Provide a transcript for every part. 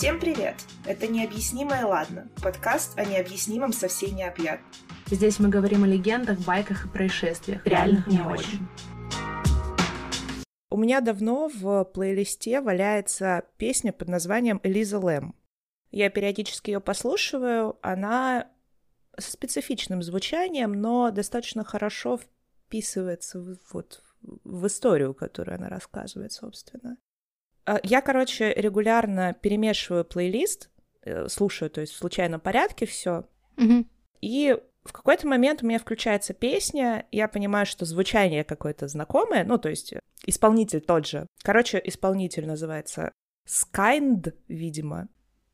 Всем привет! Это «Необъяснимое ладно» — подкаст о необъяснимом со всей необъятно. Здесь мы говорим о легендах, байках и происшествиях, реальных не очень. У меня давно в плейлисте валяется песня под названием «Элиза Лэм». Я периодически ее послушиваю, она со специфичным звучанием, но достаточно хорошо вписывается в, вот, в историю, которую она рассказывает, собственно. А, я, короче, регулярно перемешиваю плейлист, э, слушаю, то есть в случайном порядке все. Mm-hmm. И в какой-то момент у меня включается песня, я понимаю, что звучание какое-то знакомое, ну, то есть исполнитель тот же. Короче, исполнитель называется Skynd, видимо.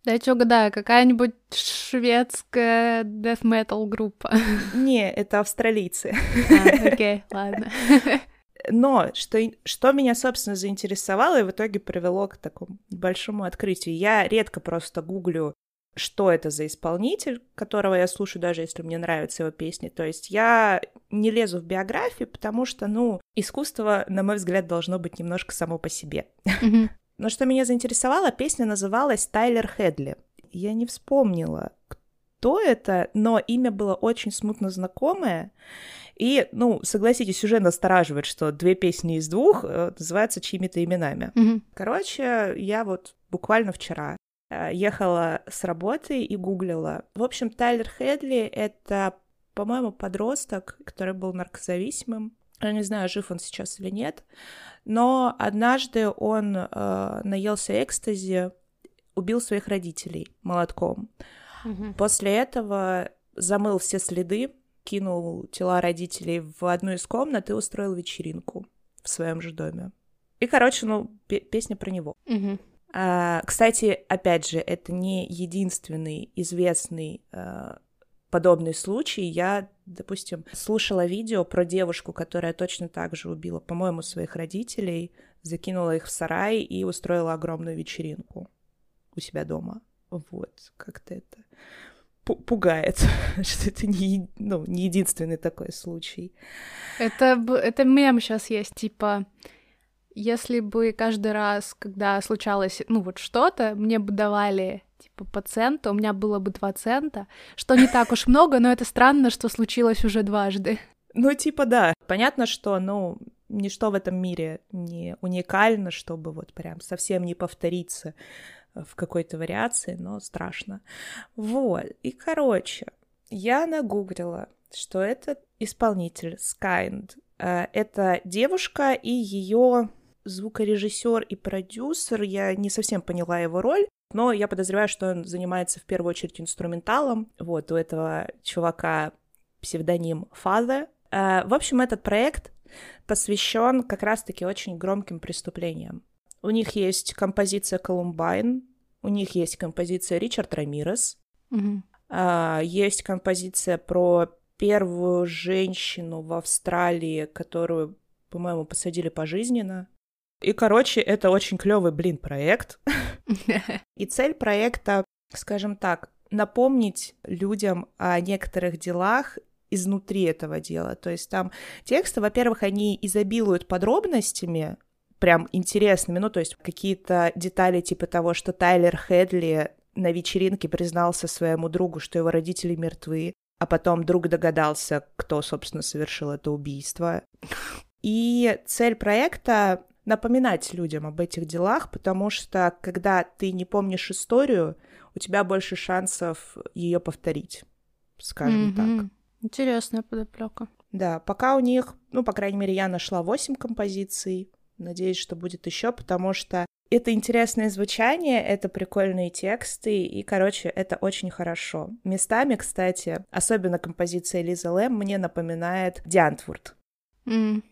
Дайте угадаю, какая-нибудь шведская death metal группа. Не, это австралийцы. А, окей, ладно. Но что, что меня, собственно, заинтересовало и в итоге привело к такому большому открытию. Я редко просто гуглю, что это за исполнитель, которого я слушаю, даже если мне нравятся его песни. То есть я не лезу в биографию, потому что, ну, искусство, на мой взгляд, должно быть немножко само по себе. Но что меня заинтересовало, песня называлась «Тайлер Хедли». Я не вспомнила, кто это, но имя было очень смутно знакомое. И, ну, согласитесь, уже настораживает, что две песни из двух э, называются чьими-то именами. Mm-hmm. Короче, я вот буквально вчера э, ехала с работы и гуглила. В общем, Тайлер Хедли — это, по-моему, подросток, который был наркозависимым. Я не знаю, жив он сейчас или нет. Но однажды он э, наелся экстази, убил своих родителей молотком. Mm-hmm. После этого замыл все следы, кинул тела родителей в одну из комнат и устроил вечеринку в своем же доме. И, короче, ну, песня про него. Угу. А, кстати, опять же, это не единственный известный а, подобный случай. Я, допустим, слушала видео про девушку, которая точно так же убила, по-моему, своих родителей, закинула их в сарай и устроила огромную вечеринку у себя дома. Вот, как-то это пугает, что это не, ну, не единственный такой случай. Это, это мем сейчас есть, типа, если бы каждый раз, когда случалось, ну, вот что-то, мне бы давали, типа, по центу, у меня было бы два цента, что не так уж много, но это странно, что случилось уже дважды. Ну, типа, да. Понятно, что, ну, ничто в этом мире не уникально, чтобы вот прям совсем не повториться в какой-то вариации, но страшно. Вот. И, короче, я нагуглила, что это исполнитель Skynd. Э, это девушка и ее звукорежиссер и продюсер. Я не совсем поняла его роль, но я подозреваю, что он занимается в первую очередь инструменталом. Вот, у этого чувака псевдоним Father. Э, в общем, этот проект посвящен как раз-таки очень громким преступлениям. У них есть композиция Колумбайн, у них есть композиция Ричард Рамирес, угу. а, есть композиция про первую женщину в Австралии, которую, по-моему, посадили пожизненно. И, короче, это очень клевый, блин, проект. И цель проекта, скажем так, напомнить людям о некоторых делах изнутри этого дела. То есть там тексты, во-первых, они изобилуют подробностями, прям интересными, ну, то есть какие-то детали типа того, что Тайлер Хедли на вечеринке признался своему другу, что его родители мертвы, а потом друг догадался, кто, собственно, совершил это убийство. И цель проекта — напоминать людям об этих делах, потому что когда ты не помнишь историю, у тебя больше шансов ее повторить, скажем mm-hmm. так. Интересная подоплека. Да, пока у них, ну, по крайней мере, я нашла 8 композиций, Надеюсь, что будет еще, потому что это интересное звучание, это прикольные тексты, и, короче, это очень хорошо. Местами, кстати, особенно композиция Лиза Лэм мне напоминает Диантвурд. Mm.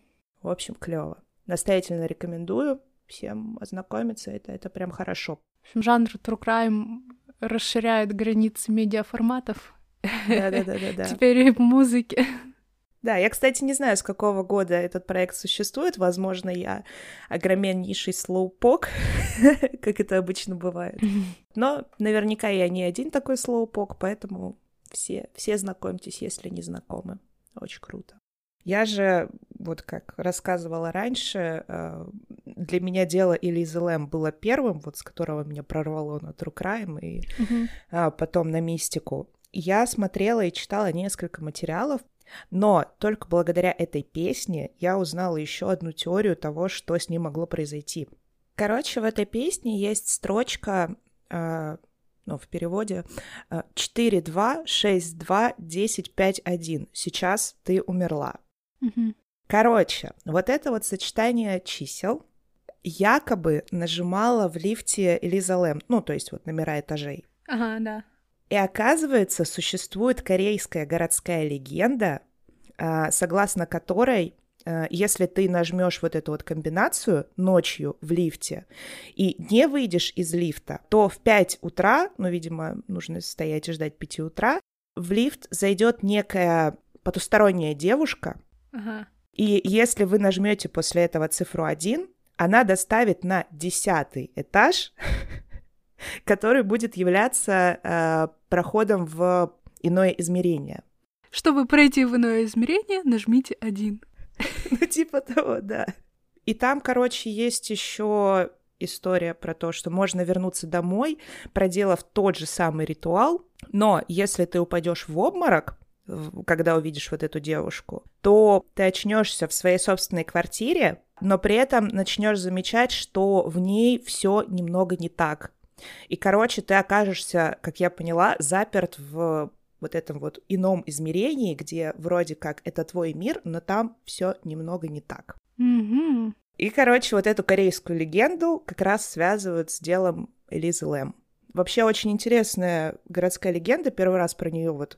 В общем, клево. Настоятельно рекомендую всем ознакомиться, это, это прям хорошо. Жанр True Crime расширяет границы медиаформатов. Да-да-да-да. Теперь и в музыке. Да, я, кстати, не знаю, с какого года этот проект существует. Возможно, я огроменнейший слоупок, как это обычно бывает. Но наверняка я не один такой слоупок, поэтому все, все знакомьтесь, если не знакомы. Очень круто. Я же, вот как рассказывала раньше, э, для меня дело Элизы Лэм было первым, вот с которого меня прорвало на True Crime и а, потом на мистику. Я смотрела и читала несколько материалов, но только благодаря этой песне я узнала еще одну теорию того, что с ним могло произойти. Короче, в этой песне есть строчка, а, ну, в переводе, а, 4-2-6-2-10-5-1. Сейчас ты умерла. Мгм. Короче, вот это вот сочетание чисел якобы нажимала в лифте Элиза Лэм, ну, то есть вот номера этажей. Ага, да. И оказывается, существует корейская городская легенда, а, согласно которой, а, если ты нажмешь вот эту вот комбинацию ночью в лифте и не выйдешь из лифта, то в 5 утра, ну, видимо, нужно стоять и ждать 5 утра, в лифт зайдет некая потусторонняя девушка, Ага. и если вы нажмете после этого цифру 1, она доставит на десятый этаж, который будет являться э, проходом в иное измерение. Чтобы пройти в иное измерение, нажмите один. Ну, типа того, да. И там, короче, есть еще история про то, что можно вернуться домой, проделав тот же самый ритуал, но если ты упадешь в обморок, когда увидишь вот эту девушку, то ты очнешься в своей собственной квартире, но при этом начнешь замечать, что в ней все немного не так. И, короче, ты окажешься, как я поняла, заперт в вот этом вот ином измерении, где вроде как это твой мир, но там все немного не так. Мгм. И, короче, вот эту корейскую легенду как раз связывают с делом Элизы Лэм. Вообще очень интересная городская легенда. Первый раз про нее вот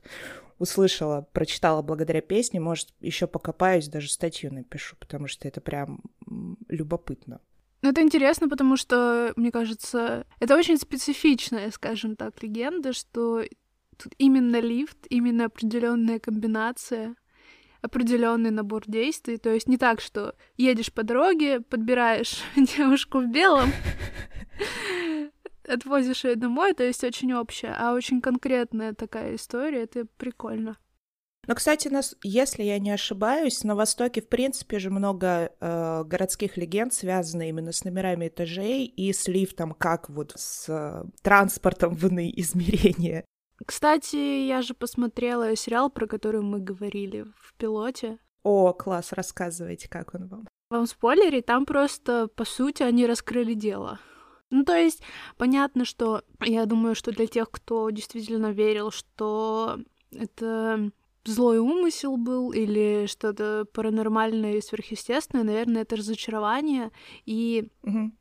услышала, прочитала благодаря песне. Может, еще покопаюсь, даже статью напишу, потому что это прям любопытно. Ну, это интересно, потому что, мне кажется, это очень специфичная, скажем так, легенда, что тут именно лифт, именно определенная комбинация, определенный набор действий. То есть не так, что едешь по дороге, подбираешь девушку в белом, отвозишь ее домой, то есть очень общая, а очень конкретная такая история, это прикольно. Но, кстати, нас, если я не ошибаюсь, на Востоке, в принципе, же много э, городских легенд, связанных именно с номерами этажей и с лифтом, как вот с э, транспортом в иные измерения. Кстати, я же посмотрела сериал, про который мы говорили в пилоте. О, класс, рассказывайте, как он вам. Вам спойлере, там просто, по сути, они раскрыли дело. Ну, то есть, понятно, что я думаю, что для тех, кто действительно верил, что это злой умысел был или что-то паранормальное и сверхъестественное, наверное, это разочарование. И, Мгм.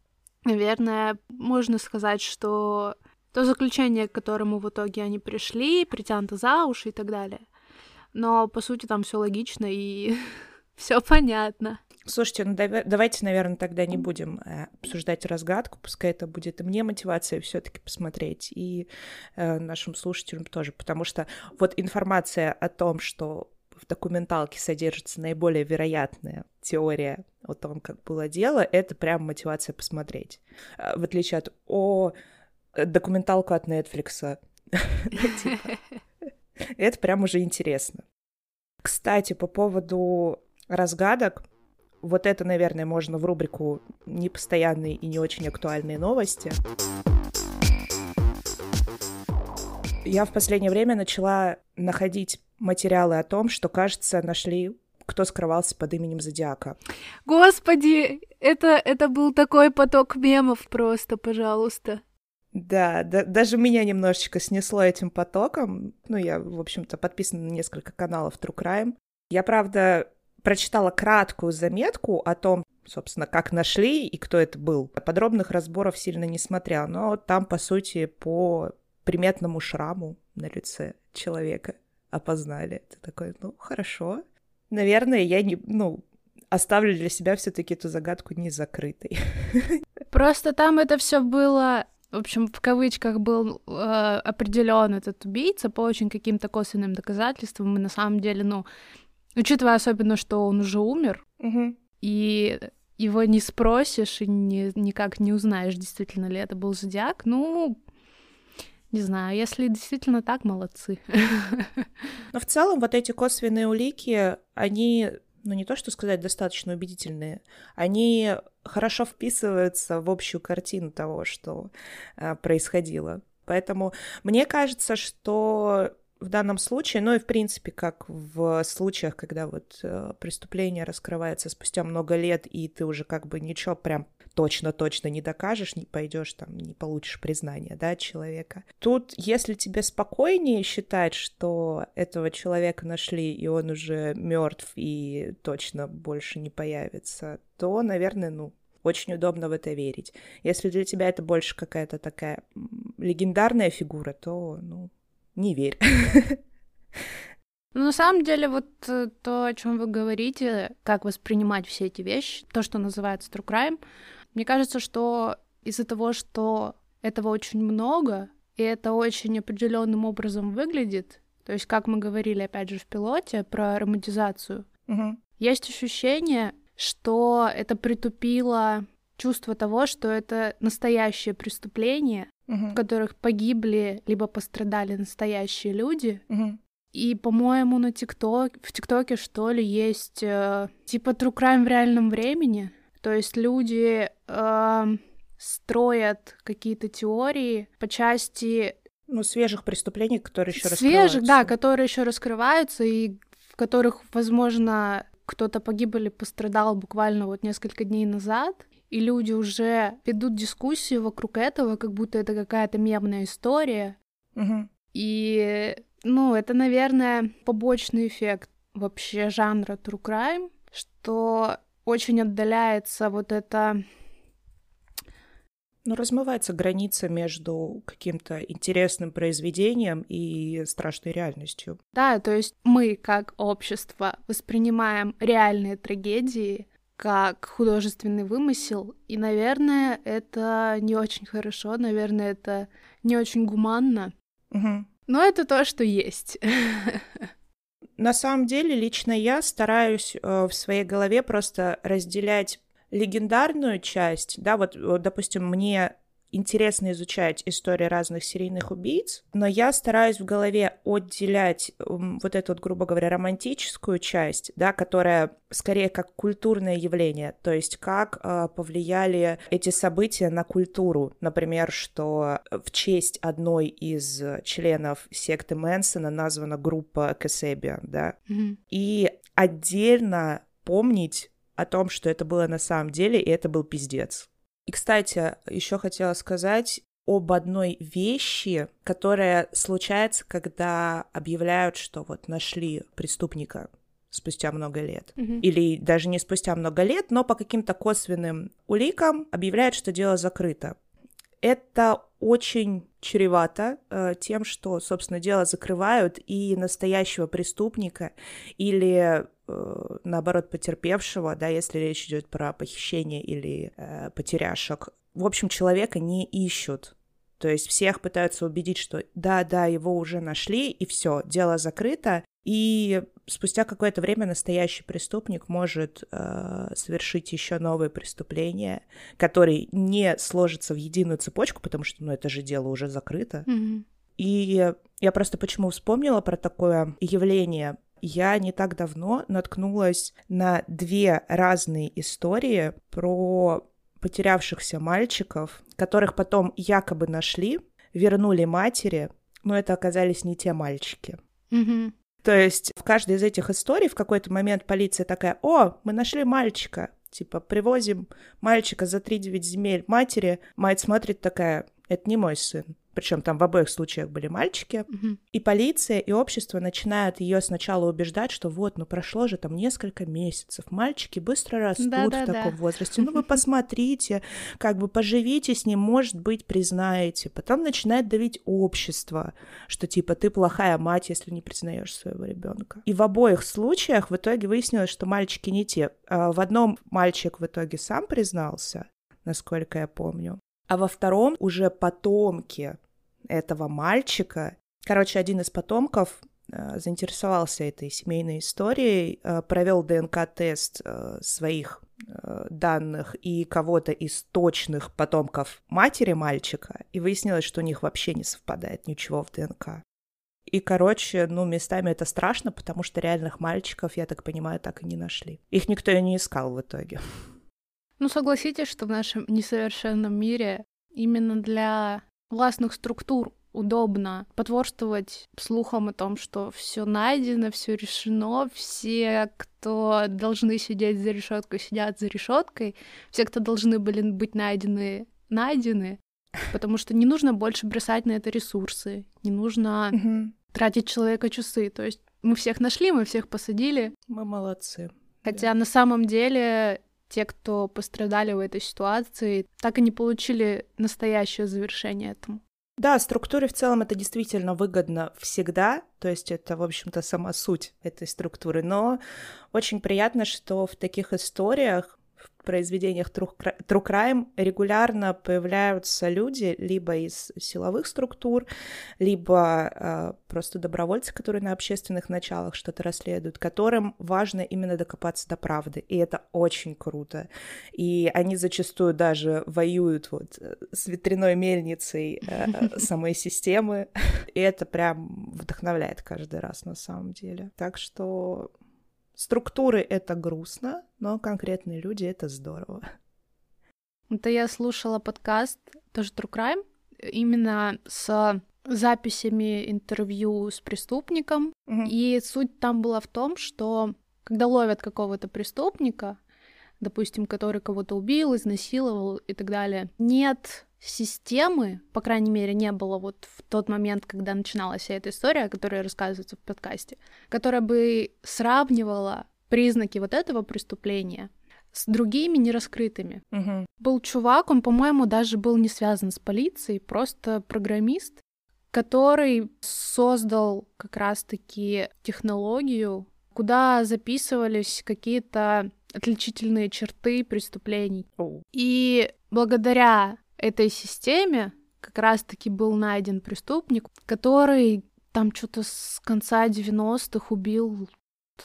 наверное, можно сказать, что то заключение, к которому в итоге они пришли, притянуто за уши и так далее. Но, по сути, там все логично и все понятно. Слушайте, ну дава- давайте, наверное, тогда не будем э, обсуждать разгадку, пускай это будет и мне мотивация все-таки посмотреть, и э, нашим слушателям тоже, потому что вот информация о том, что в документалке содержится наиболее вероятная теория о том, как было дело, это прям мотивация посмотреть. Э, В отличие от «О, документалку от Netflix». Ну, типа, Это прям уже интересно. Кстати, по поводу разгадок, вот это, наверное, можно в рубрику «Непостоянные и не очень актуальные новости». Я в последнее время начала находить материалы о том, что, кажется, нашли, кто скрывался под именем Зодиака. Господи, это, это был такой поток мемов просто, пожалуйста. Да, да, даже меня немножечко снесло этим потоком. Ну, я, в общем-то, подписана на несколько каналов True Crime. Я, правда, прочитала краткую заметку о том, собственно, как нашли и кто это был. Подробных разборов сильно не смотрела, но там, по сути, по приметному шраму на лице человека опознали. Это такой, ну, хорошо. Наверное, я не, ну, оставлю для себя все-таки эту загадку не закрытой. Просто там это все было, в общем, в кавычках был э, определен этот убийца по очень каким-то косвенным доказательствам. И на самом деле, ну, учитывая особенно, что он уже умер, Мгм. и его не спросишь и не, никак не узнаешь, действительно ли это был зодиак, ну, не знаю, если действительно так, молодцы. Но в целом вот эти косвенные улики, они ну не то что сказать, достаточно убедительные, они хорошо вписываются в общую картину того, что э, происходило. Поэтому мне кажется, что в данном случае, ну и в принципе, как в случаях, когда вот э, преступление раскрывается спустя много лет, и ты уже как бы ничего прям точно-точно не докажешь, не пойдешь там, не получишь признания, да, человека. Тут, если тебе спокойнее считать, что этого человека нашли, и он уже мертв и точно больше не появится, то, наверное, ну, очень удобно в это верить. Если для тебя это больше какая-то такая легендарная фигура, то, ну, не верь. Ну, на самом деле, вот э, то, о чем вы говорите, как воспринимать все эти вещи, то, что называется true crime, мне кажется, что из-за того, что этого очень много, и это очень определенным образом выглядит, то есть, как мы говорили, опять же, в пилоте про романтизацию, угу. есть ощущение, что это притупило чувство того, что это настоящее преступление, угу. в которых погибли либо пострадали настоящие люди. Угу. И, по-моему, на ТикТок, в ТикТоке, что ли, есть э, типа true crime в реальном времени. То есть люди э, строят какие-то теории по части ну, свежих преступлений, которые еще свежих, да, которые еще раскрываются и в которых, возможно, кто-то погиб или пострадал буквально вот несколько дней назад, и люди уже ведут дискуссию вокруг этого, как будто это какая-то мемная история. Угу. И, ну, это, наверное, побочный эффект вообще жанра true crime, что очень отдаляется вот это ну, размывается граница между каким-то интересным произведением и страшной реальностью. Да, то есть мы, как общество, воспринимаем реальные трагедии как художественный вымысел, и, наверное, это не очень хорошо, наверное, это не очень гуманно. Угу. Но это то, что есть. На самом деле, лично я стараюсь э, в своей голове просто разделять легендарную часть, да, вот, вот допустим, мне интересно изучать истории разных серийных убийц, но я стараюсь в голове отделять вот эту, вот, грубо говоря, романтическую часть, да, которая скорее как культурное явление, то есть как э, повлияли эти события на культуру. Например, что в честь одной из членов секты Мэнсона названа группа Касебиан, да, mm-hmm. и отдельно помнить о том, что это было на самом деле, и это был пиздец. И, кстати, еще хотела сказать об одной вещи, которая случается, когда объявляют, что вот нашли преступника спустя много лет. Mm-hmm. Или даже не спустя много лет, но по каким-то косвенным уликам объявляют, что дело закрыто. Это очень чревато э, тем, что, собственно, дело закрывают и настоящего преступника или э, наоборот потерпевшего, да, если речь идет про похищение или э, потеряшек. В общем, человека не ищут. То есть всех пытаются убедить, что да, да, его уже нашли, и все, дело закрыто, и спустя какое-то время настоящий преступник может э, совершить еще новые преступления, которые не сложатся в единую цепочку, потому что, ну, это же дело уже закрыто. Mm-hmm. И я просто почему вспомнила про такое явление. Я не так давно наткнулась на две разные истории про потерявшихся мальчиков, которых потом якобы нашли, вернули матери, но это оказались не те мальчики. Mm-hmm. То есть в каждой из этих историй в какой-то момент полиция такая, о, мы нашли мальчика, типа привозим мальчика за 3-9 земель матери, мать смотрит такая, это не мой сын причем там в обоих случаях были мальчики, угу. и полиция и общество начинают ее сначала убеждать, что вот, ну прошло же там несколько месяцев, мальчики быстро растут да, в да, таком да. возрасте, ну вы посмотрите, как бы поживите с ним, может быть, признаете. Потом начинает давить общество, что типа ты плохая мать, если не признаешь своего ребенка. И в обоих случаях в итоге выяснилось, что мальчики не те. А в одном мальчик в итоге сам признался, насколько я помню, а во втором уже потомки этого мальчика. Короче, один из потомков э, заинтересовался этой семейной историей, э, провел ДНК-тест э, своих данных и кого-то из точных потомков матери мальчика, и выяснилось, что у них вообще не совпадает ничего в ДНК. И, короче, ну, местами это страшно, потому что реальных мальчиков, я так понимаю, так и не нашли. Их никто и не искал в итоге. Ну, согласитесь, что в нашем несовершенном мире именно для властных структур удобно потворствовать слухам о том, что все найдено, все решено, все, кто должны сидеть за решеткой, сидят за решеткой, все, кто должны были быть найдены, найдены, потому что не нужно больше бросать на это ресурсы, не нужно тратить человека часы. То есть мы всех нашли, мы всех посадили. Мы молодцы. Хотя да. на самом деле те, кто пострадали в этой ситуации, так и не получили настоящее завершение этому. Да, структуре в целом это действительно выгодно всегда, то есть это, в общем-то, сама суть этой структуры, но очень приятно, что в таких историях произведениях True Crime регулярно появляются люди либо из силовых структур, либо э, просто добровольцы, которые на общественных началах что-то расследуют, которым важно именно докопаться до правды. И это очень круто. И они зачастую даже воюют вот с ветряной мельницей э, самой системы. И это прям вдохновляет каждый раз на самом деле. Так что Структуры — это грустно, но конкретные люди — это здорово. Это я слушала подкаст, тоже True Crime, именно с записями интервью с преступником. Угу. И суть там была в том, что когда ловят какого-то преступника, допустим, который кого-то убил, изнасиловал и так далее, нет системы, по крайней мере, не было вот в тот момент, когда начиналась вся эта история, которая рассказывается в подкасте, которая бы сравнивала признаки вот этого преступления с другими нераскрытыми. Угу. Был чувак, он, по-моему, даже был не связан с полицией, просто программист, который создал как раз-таки технологию, куда записывались какие-то отличительные черты преступлений. Oh. И благодаря этой системе как раз-таки был найден преступник, который там что-то с конца 90-х убил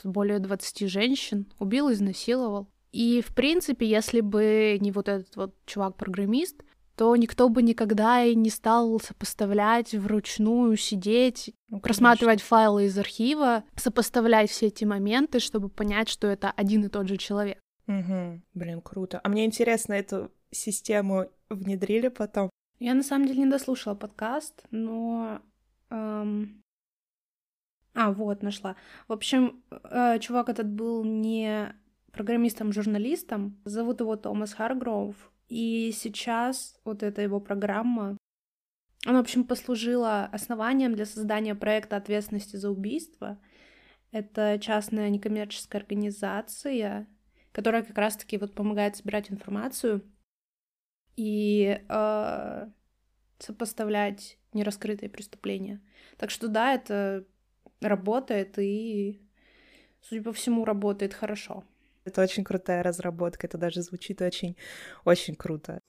более 20 женщин, убил, изнасиловал. И, в принципе, если бы не вот этот вот чувак-программист, то никто бы никогда и не стал сопоставлять вручную, сидеть, ну, просматривать файлы из архива, сопоставлять все эти моменты, чтобы понять, что это один и тот же человек. Угу. Блин, круто. А мне интересно, эту систему внедрили потом? Я на самом деле не дослушала подкаст, но... Эм... А, вот, нашла. В общем, э, чувак этот был не программистом-журналистом. Зовут его Томас Харгроув. И сейчас вот эта его программа, она, в общем, послужила основанием для создания проекта ответственности за убийство. Это частная некоммерческая организация, которая как раз-таки вот помогает собирать информацию и э, сопоставлять нераскрытые преступления. Так что да, это работает и, судя по всему, работает хорошо. Это очень крутая разработка, это даже звучит очень, очень круто.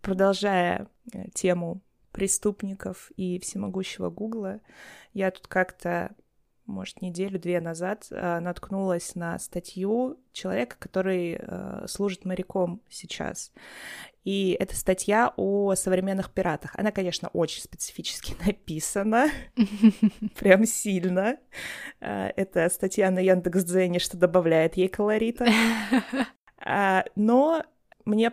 Продолжая э, тему преступников и всемогущего Гугла, я тут как-то может, неделю-две назад э, наткнулась на статью человека, который э, служит моряком сейчас. И это статья о современных пиратах. Она, конечно, очень специфически написана, прям сильно. Э, это статья на Яндекс.Дзене, что добавляет ей колорита. А, но мне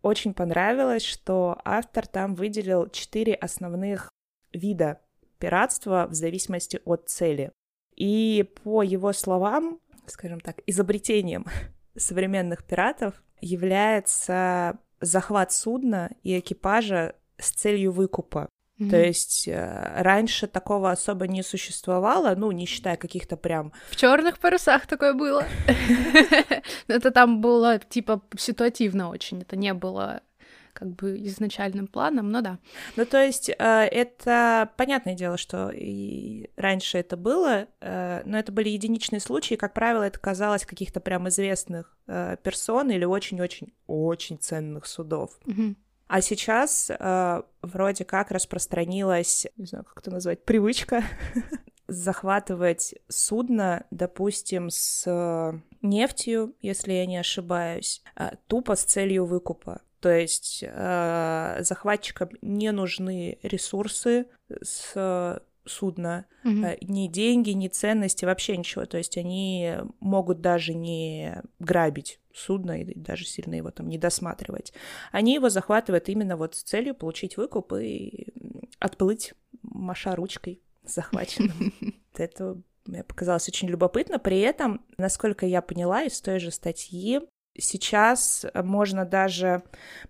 очень понравилось, что автор там выделил четыре основных вида пиратства в зависимости от цели. И по его словам, скажем так, изобретением современных пиратов является захват судна и экипажа с целью выкупа. Mm-hmm. То есть э, раньше такого особо не существовало, ну, не считая каких-то прям... В черных парусах такое было. Это там было, типа, ситуативно очень. Это не было как бы изначальным планом, но да. Ну, то есть э, это понятное дело, что и раньше это было, э, но это были единичные случаи, как правило, это казалось каких-то прям известных э, персон или очень-очень-очень ценных судов. Угу. А сейчас э, вроде как распространилась, не знаю, как это назвать, привычка захватывать судно, допустим, с нефтью, если я не ошибаюсь, тупо с целью выкупа. То есть э, захватчикам не нужны ресурсы с судна, mm-hmm. ни деньги, ни ценности, вообще ничего. То есть они могут даже не грабить судно и даже сильно его там не досматривать. Они его захватывают именно вот с целью получить выкуп и отплыть, маша ручкой захваченным. Это мне показалось очень любопытно. При этом, насколько я поняла из той же статьи, Сейчас можно даже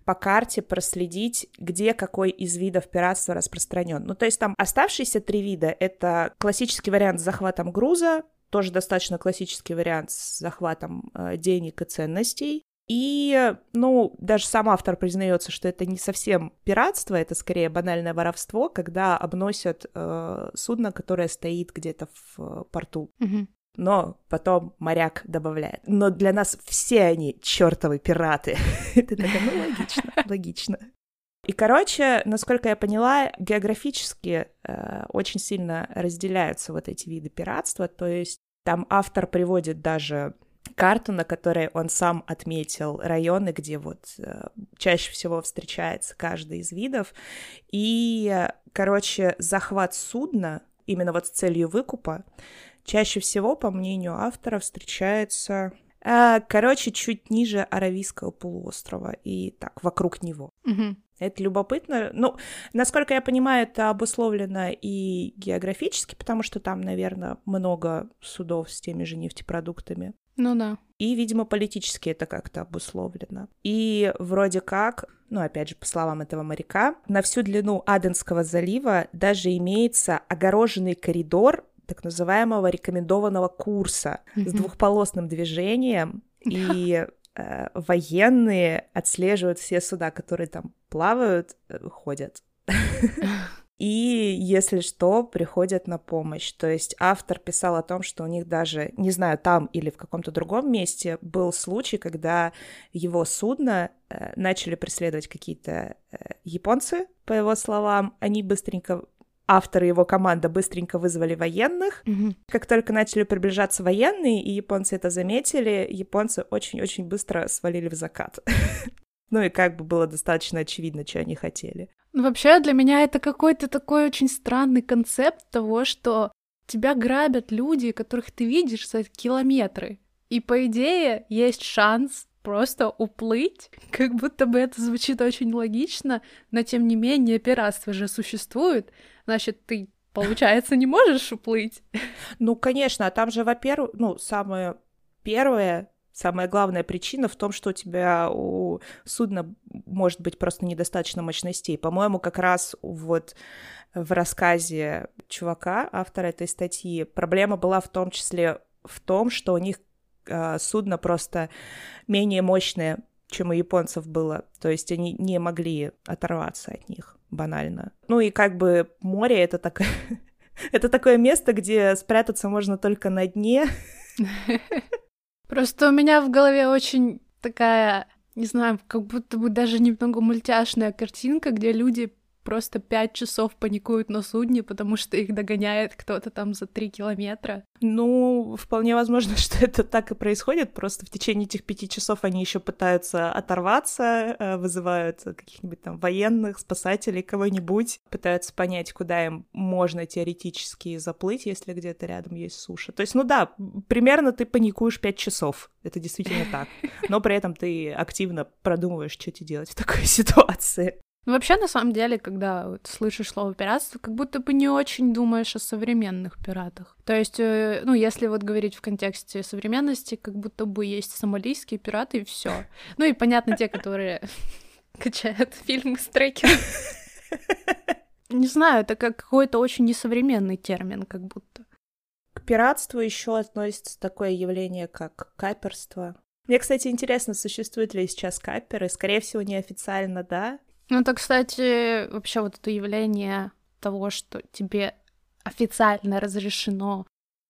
по карте проследить, где какой из видов пиратства распространен. Ну, то есть там оставшиеся три вида — это классический вариант с захватом груза, тоже достаточно классический вариант с захватом э, денег и ценностей. И, ну, даже сам автор признается, что это не совсем пиратство, это скорее банальное воровство, когда обносят э, судно, которое стоит где-то в э, порту. Mm-hmm но потом моряк добавляет. Но для нас все они чертовы пираты. Это такая, ну, логично, логично. И, короче, насколько я поняла, географически э, очень сильно разделяются вот эти виды пиратства. То есть там автор приводит даже карту, на которой он сам отметил районы, где вот э, чаще всего встречается каждый из видов. И, короче, захват судна именно вот с целью выкупа чаще всего, по мнению автора, встречается, э, короче, чуть ниже Аравийского полуострова и так, вокруг него. Угу. Это любопытно. Ну, насколько я понимаю, это обусловлено и географически, потому что там, наверное, много судов с теми же нефтепродуктами. Ну да. И, видимо, политически это как-то обусловлено. И вроде как, ну, опять же, по словам этого моряка, на всю длину Аденского залива даже имеется огороженный коридор так называемого рекомендованного курса mm-hmm. с двухполосным движением, и э, военные отслеживают все суда, которые там плавают, э, ходят. И, если что, приходят на помощь. То есть автор писал о том, что у них даже, не знаю, там или в каком-то другом месте был случай, когда его судно э, начали преследовать какие-то э, японцы, по его словам. Они быстренько авторы его команда быстренько вызвали военных. Mm-hmm. Как только начали приближаться военные, и японцы это заметили, японцы очень-очень быстро свалили в закат. Ну и как бы было достаточно очевидно, что они хотели. Ну вообще для меня это какой-то такой очень странный концепт того, что тебя грабят люди, которых ты видишь за километры. И по идее есть шанс просто уплыть, как будто бы это звучит очень логично, но тем не менее пиратство же существует, значит, ты, получается, не можешь уплыть. Ну, конечно, а там же, во-первых, ну, самое первое, самая главная причина в том, что у тебя у судна может быть просто недостаточно мощностей. По-моему, как раз вот в рассказе чувака, автора этой статьи, проблема была в том числе в том, что у них судно просто менее мощное, чем у японцев было. То есть они не могли оторваться от них банально. Ну и как бы море — это такое... это такое место, где спрятаться можно только на дне. Просто у меня в голове очень такая, не знаю, как будто бы даже немного мультяшная картинка, где люди просто пять часов паникуют на судне, потому что их догоняет кто-то там за три километра. Ну, вполне возможно, что это так и происходит. Просто в течение этих пяти часов они еще пытаются оторваться, э, вызывают каких-нибудь там военных, спасателей, кого-нибудь, пытаются понять, куда им можно теоретически заплыть, если где-то рядом есть суша. То есть, ну да, примерно ты паникуешь пять часов. Это действительно так. Но при этом ты активно продумываешь, что тебе делать в такой ситуации. Ну, вообще, на самом деле, когда вот слышишь слово пиратство, как будто бы не очень думаешь о современных пиратах. То есть, э, ну, если вот говорить в контексте современности, как будто бы есть сомалийские пираты и все. Ну и понятно, те, которые качают фильмы с трекером. Не знаю, это как какой-то очень несовременный термин, как будто. К пиратству еще относится такое явление, как каперство. Мне, кстати, интересно, существуют ли сейчас каперы. Скорее всего, неофициально, да. Ну, это, кстати, вообще вот это явление того, что тебе официально разрешено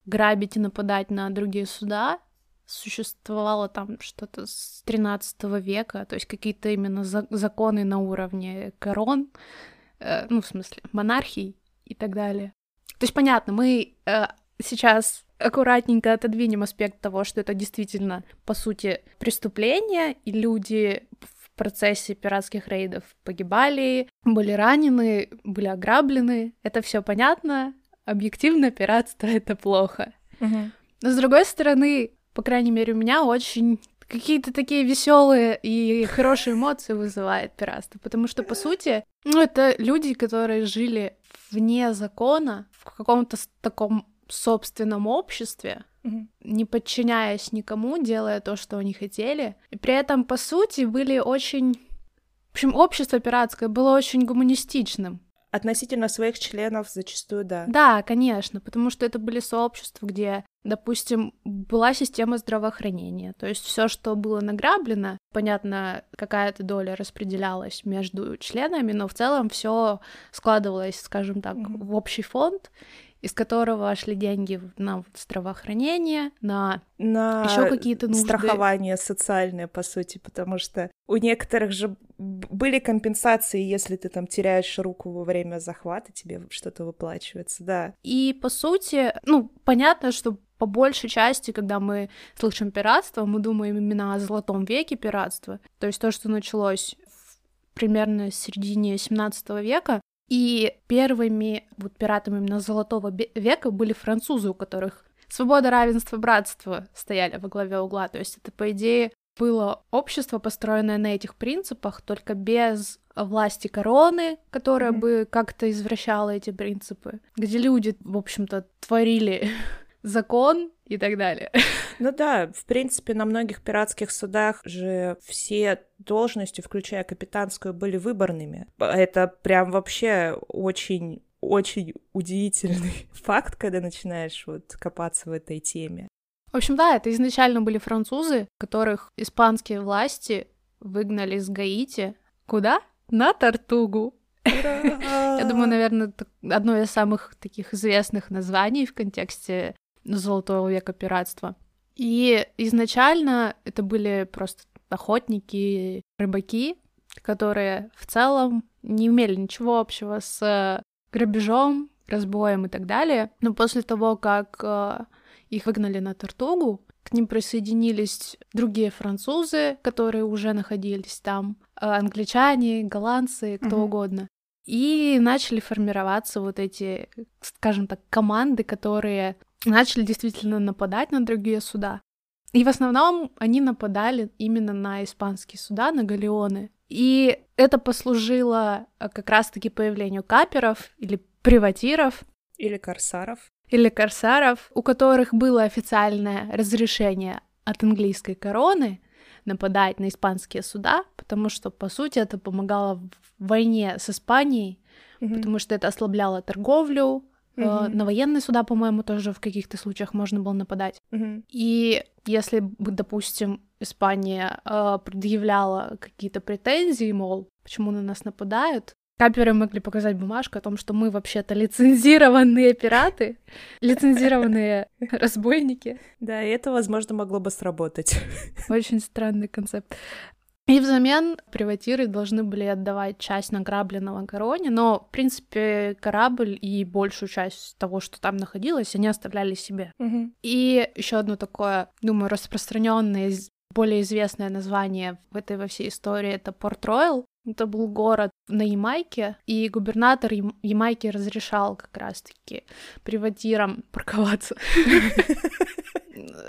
грабить и нападать на другие суда, существовало там что-то с 13 века, то есть какие-то именно за- законы на уровне корон, э, ну, в смысле, монархий и так далее. То есть, понятно, мы э, сейчас аккуратненько отодвинем аспект того, что это действительно, по сути, преступление, и люди в процессе пиратских рейдов погибали, были ранены, были ограблены. Это все понятно. Объективно, пиратство — это плохо. Угу. Но, с другой стороны, по крайней мере, у меня очень какие-то такие веселые и хорошие эмоции вызывает пиратство, потому что, по сути, ну, это люди, которые жили вне закона, в каком-то таком собственном обществе, Мгм. не подчиняясь никому, делая то, что они хотели. И при этом, по сути, были очень... В общем, общество пиратское было очень гуманистичным. Относительно своих членов зачастую, да. Да, конечно, потому что это были сообщества, где, допустим, была система здравоохранения. То есть все, что было награблено, понятно, какая-то доля распределялась между членами, но в целом все складывалось, скажем так, Мгм. в общий фонд, из которого шли деньги на здравоохранение, на На еще какие-то нужды. страхование социальное, по сути, потому что у некоторых же были компенсации, если ты там теряешь руку во время захвата, тебе что-то выплачивается, да. И по сути, ну, понятно, что по большей части, когда мы слышим пиратство, мы думаем именно о золотом веке пиратства. То есть то, что началось примерно в середине 17 века. И первыми вот пиратами именно золотого века были французы, у которых свобода, равенство, братство стояли во главе угла. То есть это, по идее, было общество, построенное на этих принципах, только без власти короны, которая Мгм. бы как-то извращала эти принципы, где люди, в общем-то, творили закон и так далее. Ну да, в принципе, на многих пиратских судах же все должности, включая капитанскую, были выборными. Это прям вообще очень очень удивительный факт, когда начинаешь вот копаться в этой теме. В общем, да, это изначально были французы, которых испанские власти выгнали с Гаити. Куда? На Тартугу. Я Я думаю, наверное, это одно из самых таких известных названий в контексте Золотого века пиратства. И изначально это были просто охотники, рыбаки, которые в целом не имели ничего общего с грабежом, разбоем и так далее. Но после того, как э, их выгнали на Тартугу, к ним присоединились другие французы, которые уже находились там, э, англичане, голландцы, кто Мгм. угодно. И начали формироваться вот эти, скажем так, команды, которые начали действительно нападать на другие суда. И в основном они нападали именно на испанские суда, на галеоны. И это послужило э, как раз-таки появлению каперов или приватиров, Или корсаров. или корсаров, у которых было официальное разрешение от английской короны нападать на испанские суда, потому что, по сути, это помогало в войне с Испанией, Мгм. потому что это ослабляло торговлю. Мгм. На военные суда, по-моему, тоже в каких-то случаях можно было нападать. Мгм. И если бы, допустим, Испания э, предъявляла какие-то претензии, мол, почему на нас нападают, каперы могли показать бумажку о том, что мы вообще-то лицензированные пираты, лицензированные разбойники. Да, и это, возможно, могло бы сработать. Очень странный концепт. И взамен приватиры должны были отдавать часть награбленного короне, но, в принципе, корабль и большую часть того, что там находилось, они оставляли себе. Мгм. И еще одно такое, думаю, распространенное, более известное название в этой во всей истории это Порт-Ройл. Это был город на Ямайке, и губернатор Ям- Ямайки разрешал как раз-таки приватирам парковаться.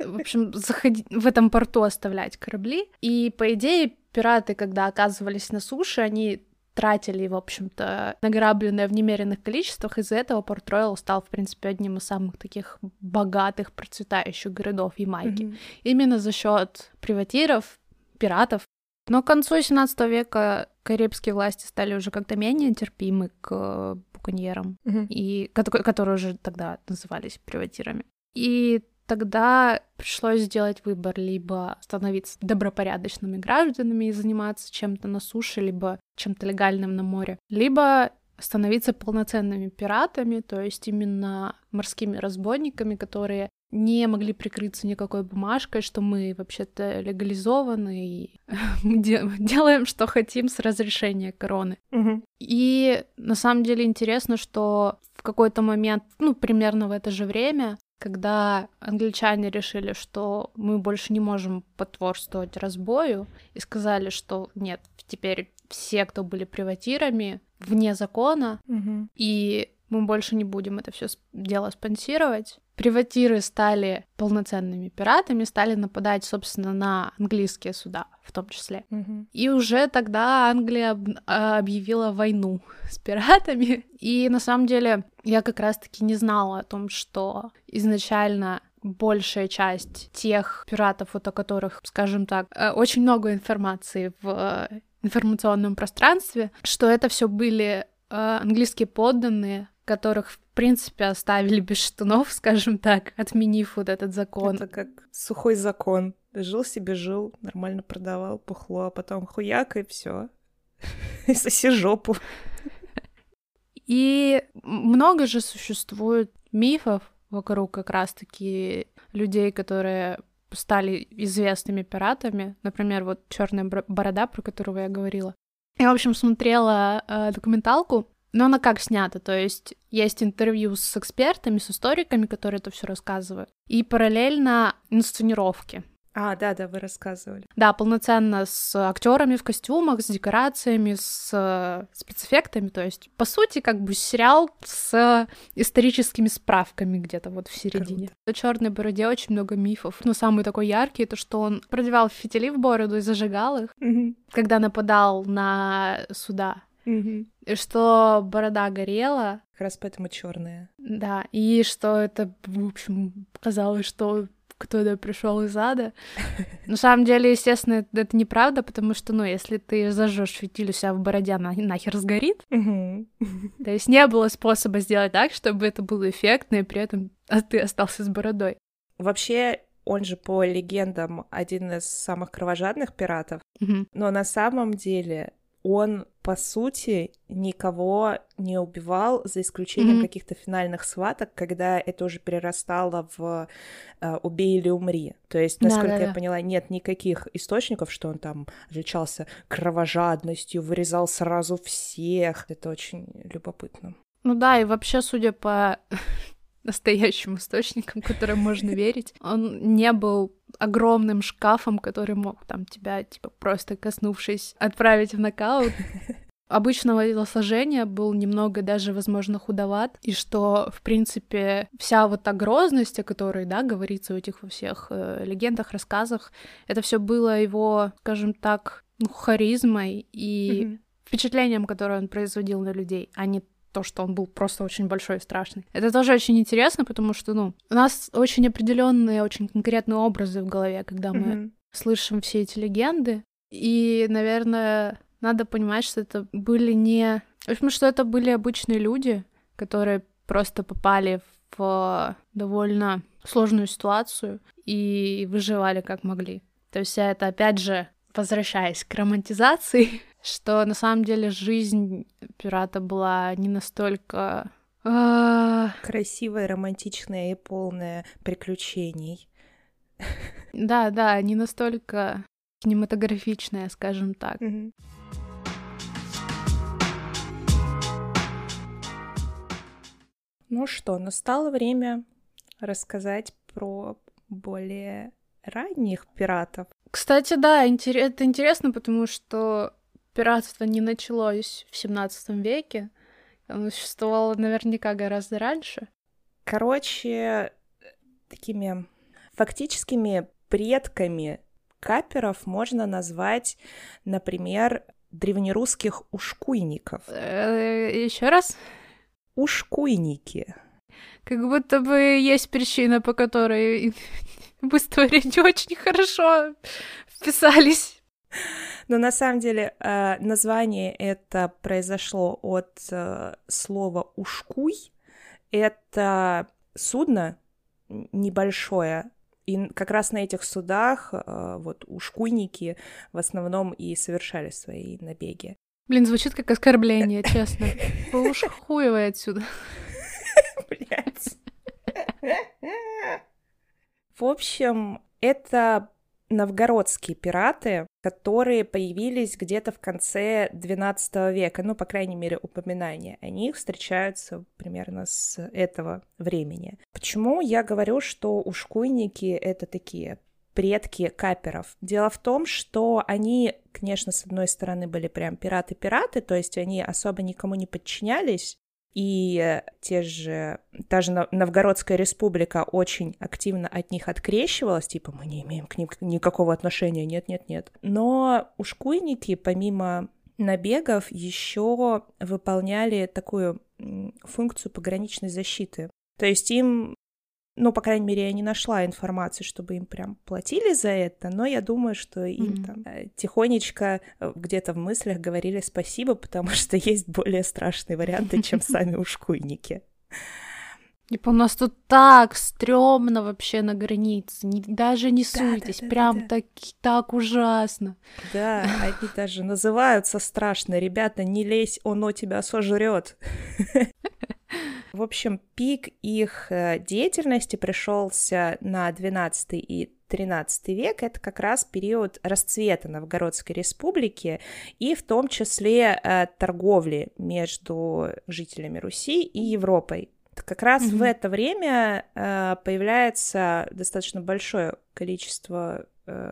В общем, заходить в этом порту оставлять корабли. И, по идее, пираты, когда оказывались на суше, они тратили, в общем-то, награбленное в немеренных количествах. Из-за этого Порт Ройл стал, в принципе, одним из самых таких богатых, процветающих городов Ямайки. Мгм. Именно за счет приватиров, пиратов. Но к концу XVII века карибские власти стали уже как-то менее терпимы к буконьерам, Мгм. и, кото- которые уже тогда назывались приватирами. И тогда пришлось сделать выбор либо становиться добропорядочными гражданами и заниматься чем-то на суше, либо чем-то легальным на море, либо становиться полноценными пиратами, то есть именно морскими разбойниками, которые не могли прикрыться никакой бумажкой, что мы вообще-то легализованы и делаем, что хотим с разрешения короны. Мгм. И на самом деле интересно, что в какой-то момент, ну, примерно в это же время, когда англичане решили, что мы больше не можем потворствовать разбою, и сказали, что нет, теперь все, кто были приватирами, вне закона, Мгм. и мы больше не будем это все дело спонсировать. Приватиры стали полноценными пиратами, стали нападать, собственно, на английские суда в том числе. Мгм. И уже тогда Англия об- а, объявила войну с пиратами. И на самом деле я как раз-таки не знала о том, что изначально большая часть тех пиратов, вот о которых, скажем так, э, очень много информации в э, информационном пространстве, что это все были э, английские подданные, которых, в принципе, оставили без штанов, скажем так, отменив вот этот закон. Это как сухой закон. Жил себе, жил, нормально продавал пухло, а потом хуяк и все. И соси жопу. И много же существует мифов вокруг как раз-таки людей, которые стали известными пиратами. Например, вот Черная борода, про которого я говорила. Я, в общем, смотрела э, документалку, но она как снята, то есть есть интервью с экспертами, с историками, которые это все рассказывают, и параллельно инсценировки. А, да, да, вы рассказывали. Да, полноценно с актерами в костюмах, с декорациями, с э, спецэффектами. То есть, по сути, как бы сериал с историческими справками где-то вот в середине. В черной бороде очень много мифов. Но самый такой яркий это что он продевал фитили в бороду и зажигал их, когда нападал на суда. И что борода горела, Как раз поэтому черная. да, и что это, в общем, казалось, что кто-то пришел из ада. На самом деле, естественно, это, это неправда, потому что, ну, если ты зажжешь фитиль у себя в бороде, она нахер сгорит. То есть не было способа сделать так, чтобы это было эффектно, и при этом а ты остался с бородой. Вообще, он же по легендам один из самых кровожадных пиратов, но на самом деле он, по сути, никого не убивал, за исключением Мгм. каких-то финальных схваток, когда это уже перерастало в э, «убей или умри». То есть, насколько я Да-да-да. поняла, нет никаких источников, что он там отличался кровожадностью, вырезал сразу всех. Это очень любопытно. Ну да, и вообще, судя по настоящим источникам, которым можно верить, он не был огромным шкафом, который мог там тебя, типа, просто коснувшись, отправить в нокаут. Обычного телосложения был немного даже, возможно, худоват, и что, в принципе, вся вот та грозность, о которой, да, говорится в этих во всех э, легендах, рассказах, это все было его, скажем так, ну, харизмой и Мгм. впечатлением, которое он производил на людей, а не то, что он был просто очень большой и страшный. Это тоже очень интересно, потому что, ну, у нас очень определенные, очень конкретные образы в голове, когда мы Мгм. слышим все эти легенды. И, наверное, надо понимать, что это были не... В общем, что это были обычные люди, которые просто попали в довольно сложную ситуацию и выживали как могли. То есть это, опять же, возвращаясь к романтизации, что на самом деле жизнь пирата была не настолько... а, Красивая, романтичная и полная приключений. Да, да, не настолько кинематографичная, скажем так. Ну что, настало время рассказать про более ранних пиратов. Кстати, да, это интересно, потому что пиратство не началось в 17 веке. Оно существовало наверняка гораздо раньше. Короче, такими фактическими предками каперов можно назвать, например, древнерусских ушкуйников. Еще раз, Ушкуйники. как будто бы есть причина, по которой в истории не очень хорошо вписались. Но на самом деле э, название это произошло от э, слова ушкуй. Это судно небольшое. И как раз на этих судах э, вот ушкуйники в основном и совершали свои набеги. Блин, звучит как оскорбление, честно. Вы уж хуевый отсюда. Блять. В общем, это новгородские пираты, которые появились где-то в конце XII века, ну, по крайней мере, упоминания о них встречаются примерно с этого времени. Почему я говорю, что ушкуйники — это такие предки каперов. Дело в том, что они, конечно, с одной стороны были прям пираты-пираты, то есть они особо никому не подчинялись, и те же, та же Новгородская республика очень активно от них открещивалась, типа, мы не имеем к ним никакого отношения, нет-нет-нет. Но ушкуйники, помимо набегов, еще выполняли такую функцию пограничной защиты. То есть им ну, по крайней мере, я не нашла информации, чтобы им прям платили за это, но я думаю, что им mm-hmm. там э, тихонечко э, где-то в мыслях говорили спасибо, потому что есть более страшные варианты, чем сами ушкуйники. Типа у нас тут так стрёмно вообще на границе, не, даже не да, суйтесь, да, да, прям да. Так, так ужасно. Да, они даже называются страшно, ребята, не лезь, оно тебя сожрет. В общем, пик их э, деятельности пришелся на 12 и 13 век, это как раз период расцвета Новгородской республики и в том числе э, торговли между жителями Руси и Европой. Как раз mm-hmm. в это время э, появляется достаточно большое количество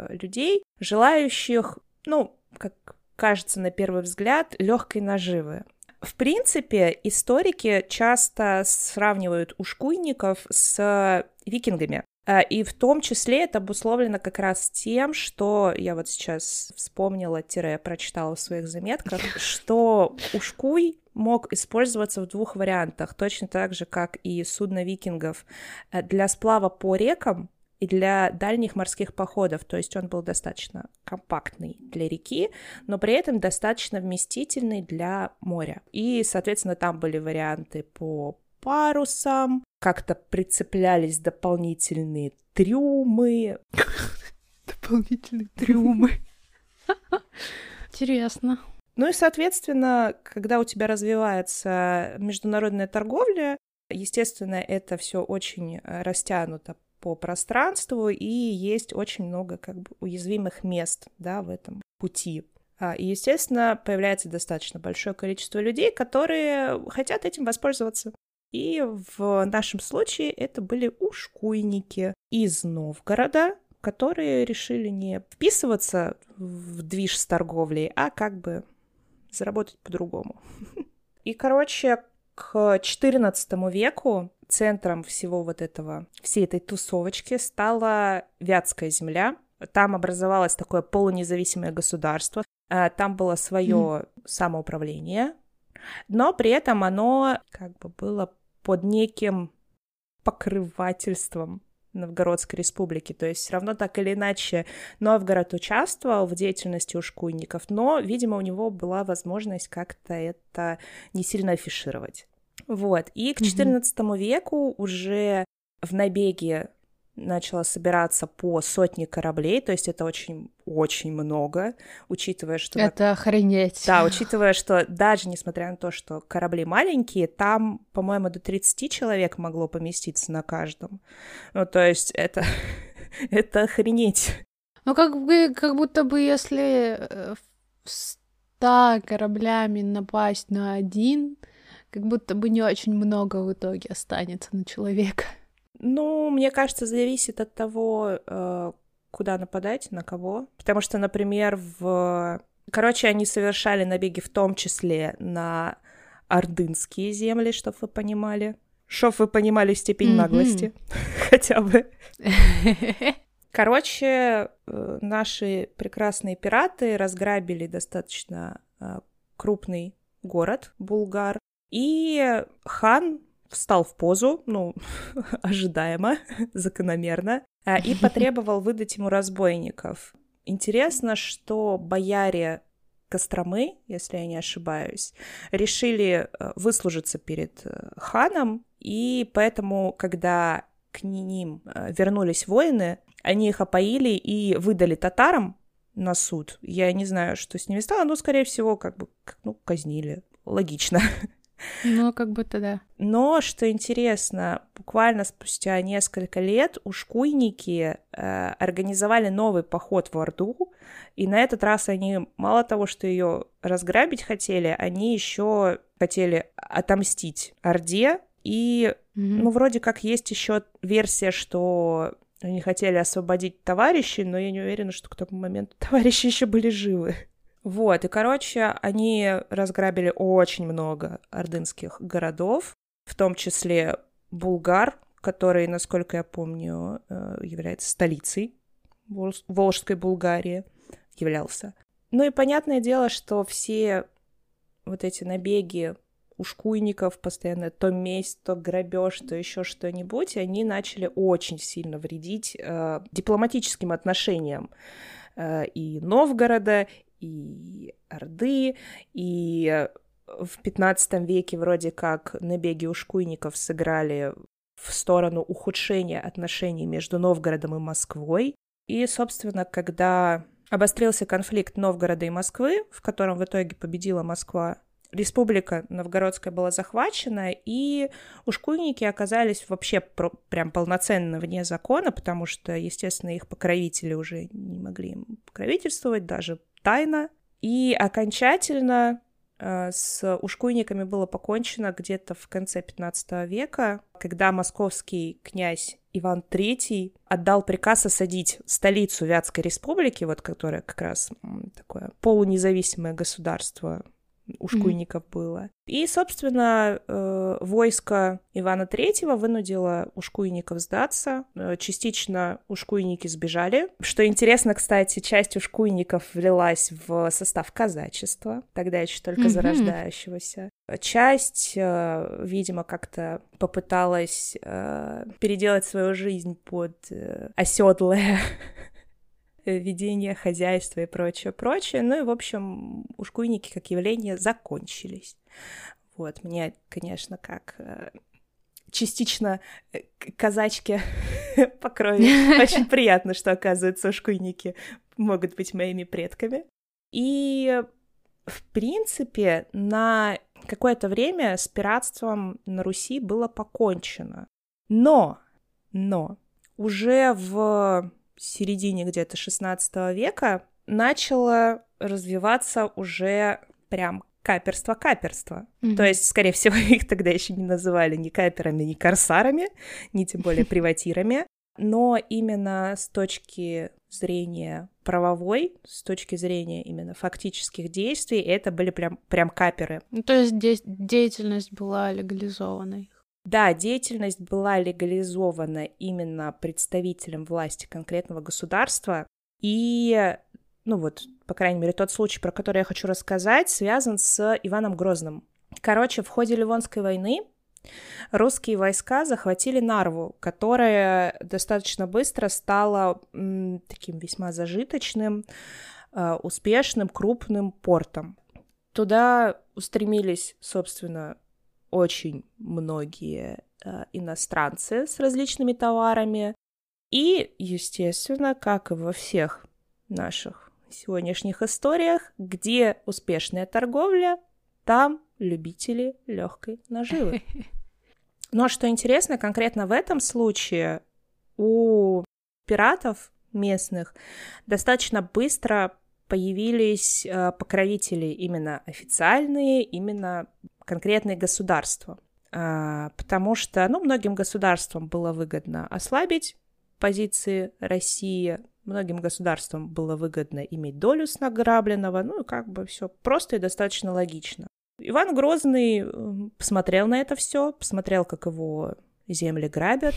людей, желающих, ну, как кажется на первый взгляд, легкой наживы. В принципе, историки часто сравнивают ушкуйников с викингами. А, и в том числе это обусловлено как раз тем, что я вот сейчас вспомнила, тире прочитала в своих заметках, что ушкуй мог использоваться в двух вариантах, точно так же, как и судно викингов, э, для сплава по рекам и для дальних морских походов, то есть он был достаточно компактный для реки, но при этом достаточно вместительный для моря. И, соответственно, там были варианты по парусам, как-то прицеплялись дополнительные трюмы. Дополнительные трюмы. Интересно. Ну и, соответственно, когда у тебя развивается международная торговля, естественно, это все очень растянуто по пространству, и есть очень много как бы уязвимых мест, да, в этом пути. А, и, естественно, появляется достаточно большое количество людей, которые хотят этим воспользоваться. И в нашем случае это были ушкуйники из Новгорода, которые решили не вписываться в движ с торговлей, а как бы заработать по-другому. И, короче, к XIV веку центром всего вот этого, всей этой тусовочки стала Вятская земля. Там образовалось такое полунезависимое государство. А, там было свое mm. самоуправление, но при этом оно как бы было под неким покрывательством Новгородской республики. То есть все равно так или иначе Новгород участвовал в деятельности ушкуйников, но, видимо, у него была возможность как-то это не сильно афишировать. Вот. И к XIV mm-hmm. веку уже в набеге начало собираться по сотне кораблей, то есть это очень-очень много, учитывая, что... Это охренеть. Да, учитывая, что даже несмотря на то, что корабли маленькие, там, по-моему, до 30 человек могло поместиться на каждом. Ну, то есть это... это охренеть. Ну, как бы, как будто бы если э, ста кораблями напасть на один, как будто бы не очень много в итоге останется на человека. Ну, мне кажется, зависит от того, э, куда нападать, на кого. Потому что, например, в... Короче, они совершали набеги в том числе на ордынские земли, чтобы вы понимали. Чтоб вы понимали степень mm-hmm. наглости хотя бы. Короче, э, наши прекрасные пираты разграбили достаточно э, крупный город Булгар, и хан встал в позу, ну, ожидаемо, закономерно, а, и потребовал выдать ему разбойников. Интересно, что бояре Костромы, если я не ошибаюсь, решили э, выслужиться перед э, ханом, и поэтому, когда к ним э, вернулись воины, они их опоили и выдали татарам на суд. Я не знаю, что с ними стало, но, скорее всего, как бы, ну, казнили. Логично. Ну, как будто да. Но, что интересно, буквально спустя несколько лет ушкуйники э, организовали новый поход в Орду, и на этот раз они мало того, что ее разграбить хотели, они еще хотели отомстить Орде, и, mm-hmm. ну, вроде как есть еще версия, что они хотели освободить товарищей, но я не уверена, что к тому моменту товарищи еще были живы. Вот, и, короче, они разграбили очень много ордынских городов, в том числе Булгар, который, насколько я помню, э, является столицей Волжской Булгарии, являлся. Ну и понятное дело, что все вот эти набеги ушкуйников, постоянно то месть, то грабеж, то еще что-нибудь, они начали очень сильно вредить э, дипломатическим отношениям э, и Новгорода, и Орды, и в 15 веке вроде как набеги ушкуйников сыграли в сторону ухудшения отношений между Новгородом и Москвой. И, собственно, когда обострился конфликт Новгорода и Москвы, в котором в итоге победила Москва, республика новгородская была захвачена, и ушкуйники оказались вообще про, прям полноценно вне закона, потому что, естественно, их покровители уже не могли им покровительствовать, даже тайно. И окончательно э, с ушкуйниками было покончено где-то в конце 15 века, когда московский князь Иван III отдал приказ осадить столицу Вятской республики, вот которая как раз такое полунезависимое государство ушкуйников mm-hmm. было. И, собственно, э, войско Ивана Третьего вынудило ушкуйников сдаться. Э, частично ушкуйники сбежали. Что интересно, кстати, часть ушкуйников влилась в состав казачества, тогда еще только mm-hmm. зарождающегося. Часть, э, видимо, как-то попыталась переделать свою жизнь под оседлое Э, ведение хозяйства и прочее, прочее. Ну и, в общем, ушкуйники как явление закончились. Вот, мне, конечно, как э, частично э, казачки по крови. Очень приятно, что, оказывается, ушкуйники могут быть моими предками. И, в принципе, на какое-то время с пиратством на Руси было покончено. Но, но уже в середине где-то 16 века начало развиваться уже прям каперство-каперство. Mm-hmm. То есть, скорее всего, их тогда еще не называли ни каперами, ни корсарами, ни тем более приватирами. Но именно с точки зрения правовой, с точки зрения именно фактических действий, это были прям, прям каперы. Ну, то есть де- деятельность была легализованной. Да, деятельность была легализована именно представителем власти конкретного государства, и, ну вот, по крайней мере, тот случай, про который я хочу рассказать, связан с Иваном Грозным. Короче, в ходе Ливонской войны русские войска захватили Нарву, которая достаточно быстро стала м, таким весьма зажиточным, э, успешным, крупным портом. Туда устремились, собственно, очень многие э, иностранцы с различными товарами. И, естественно, как и во всех наших сегодняшних историях, где успешная торговля, там любители легкой наживы. Но что интересно, конкретно в этом случае у пиратов местных достаточно быстро появились э, покровители именно официальные, именно конкретные государства. А, потому что, ну, многим государствам было выгодно ослабить позиции России, многим государствам было выгодно иметь долю с награбленного, ну, как бы все просто и достаточно логично. Иван Грозный посмотрел на это все, посмотрел, как его земли грабят,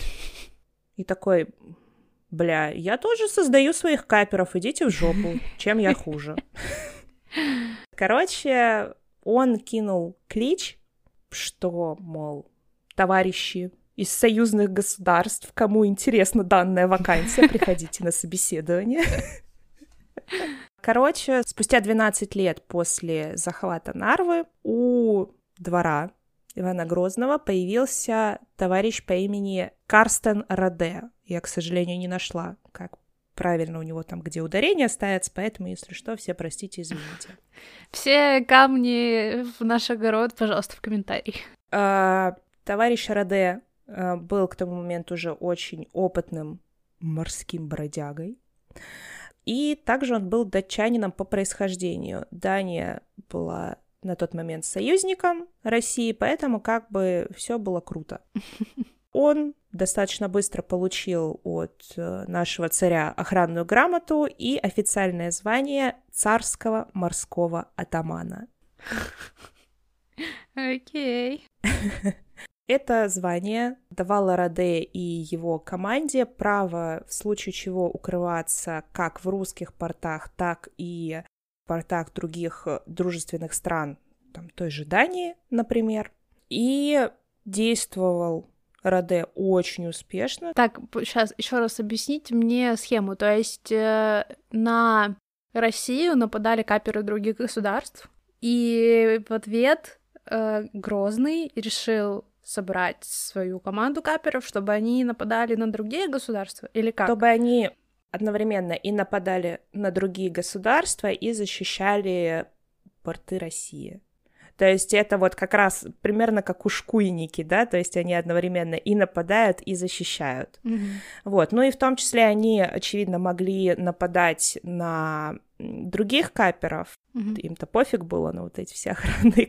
и такой, бля, я тоже создаю своих каперов, идите в жопу, чем я хуже. Короче, он кинул клич, что, мол, товарищи из союзных государств, кому интересна данная вакансия, приходите на собеседование. Короче, спустя 12 лет после захвата Нарвы у двора Ивана Грозного появился товарищ по имени Карстен Раде. Я, к сожалению, не нашла, как правильно у него там, где ударение ставится, поэтому, если что, все простите, извините. Все камни в наш огород, пожалуйста, в комментарии. А, товарищ Раде а, был к тому моменту уже очень опытным морским бродягой. И также он был датчанином по происхождению. Дания была на тот момент союзником России, поэтому как бы все было круто. Он достаточно быстро получил от э, нашего царя охранную грамоту и официальное звание царского морского атамана. Окей. Okay. Это звание давало Раде и его команде право в случае чего укрываться как в русских портах, так и в портах других дружественных стран, там, той же Дании, например. И действовал Раде очень успешно. Так, сейчас еще раз объясните мне схему. То есть э, на Россию нападали каперы других государств, и в ответ э, Грозный решил собрать свою команду каперов, чтобы они нападали на другие государства? Или как? Чтобы они одновременно и нападали на другие государства и защищали порты России. То есть это вот как раз примерно как ушкуйники, да, то есть они одновременно и нападают, и защищают. Mm-hmm. Вот, ну и в том числе они, очевидно, могли нападать на других каперов, mm-hmm. им-то пофиг было на вот эти все охранные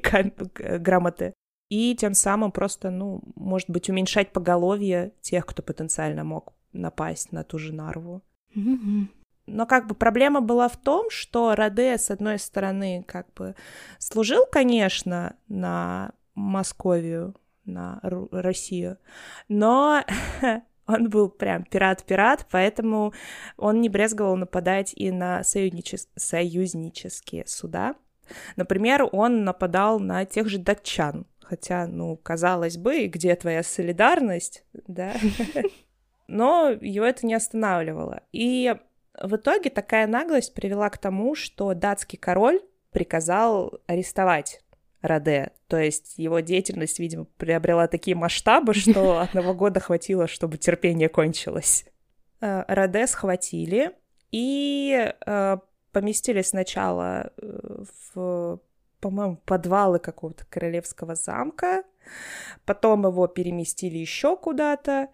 грамоты и тем самым просто, ну, может быть, уменьшать поголовье тех, кто потенциально мог напасть на ту же Нарву. Mm-hmm. Но как бы проблема была в том, что Раде, с одной стороны, как бы служил, конечно, на Московию, на Ру- Россию, но он был прям пират-пират, поэтому он не брезговал нападать и на союзничес- союзнические суда. Например, он нападал на тех же датчан, Хотя, ну, казалось бы, где твоя солидарность, да? Но ее это не останавливало. И в итоге такая наглость привела к тому, что датский король приказал арестовать Раде. То есть его деятельность, видимо, приобрела такие масштабы, что одного года хватило, чтобы терпение кончилось. Э, Раде схватили и э, поместили сначала э, в по-моему, подвалы какого-то королевского замка. Потом его переместили еще куда-то,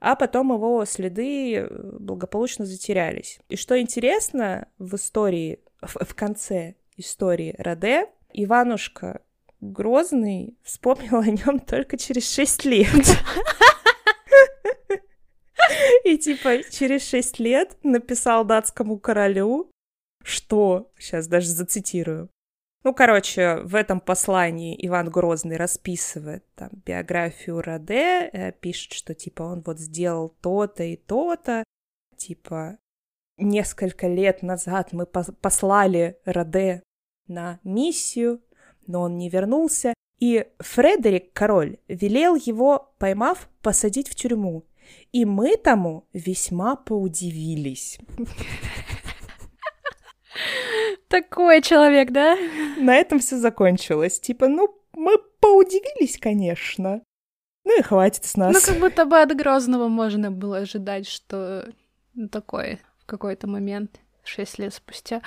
а потом его следы э, благополучно затерялись. И что интересно в истории, в, в конце истории Раде, Иванушка Грозный вспомнил о нем только через шесть лет. И типа через шесть лет написал датскому королю, что, сейчас даже зацитирую, ну, короче, в этом послании Иван Грозный расписывает там биографию Раде, э, пишет, что типа он вот сделал то-то и то-то, типа несколько лет назад мы послали Раде на миссию, но он не вернулся, и Фредерик, король, велел его, поймав, посадить в тюрьму. И мы тому весьма поудивились. Такой человек, да? На этом все закончилось. Типа, ну, мы поудивились, конечно. Ну и хватит с нас. Ну, как будто бы от Грозного можно было ожидать, что ну, такое в какой-то момент, шесть лет спустя.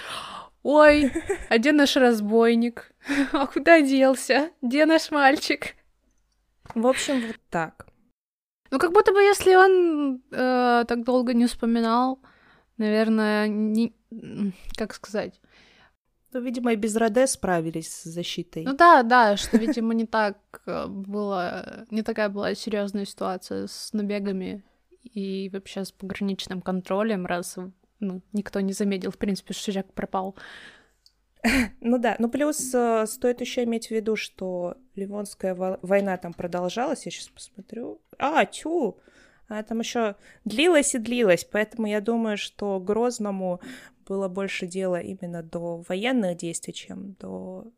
Ой, а где наш разбойник? А куда делся? Где наш мальчик? В общем, вот так. Ну, как будто бы, если он э, так долго не вспоминал, наверное, не... как сказать, ну, видимо, и без Раде справились с защитой. Ну да, да, что, видимо, не так э, было, не такая была серьезная ситуация с набегами и вообще с пограничным контролем, раз ну, никто не заметил, в принципе, что человек пропал. Ну да, ну плюс э, стоит еще иметь в виду, что Ливонская война там продолжалась, я сейчас посмотрю. А, тю, она там еще длилась и длилась, поэтому я думаю, что Грозному было больше дела именно до военных действий, чем до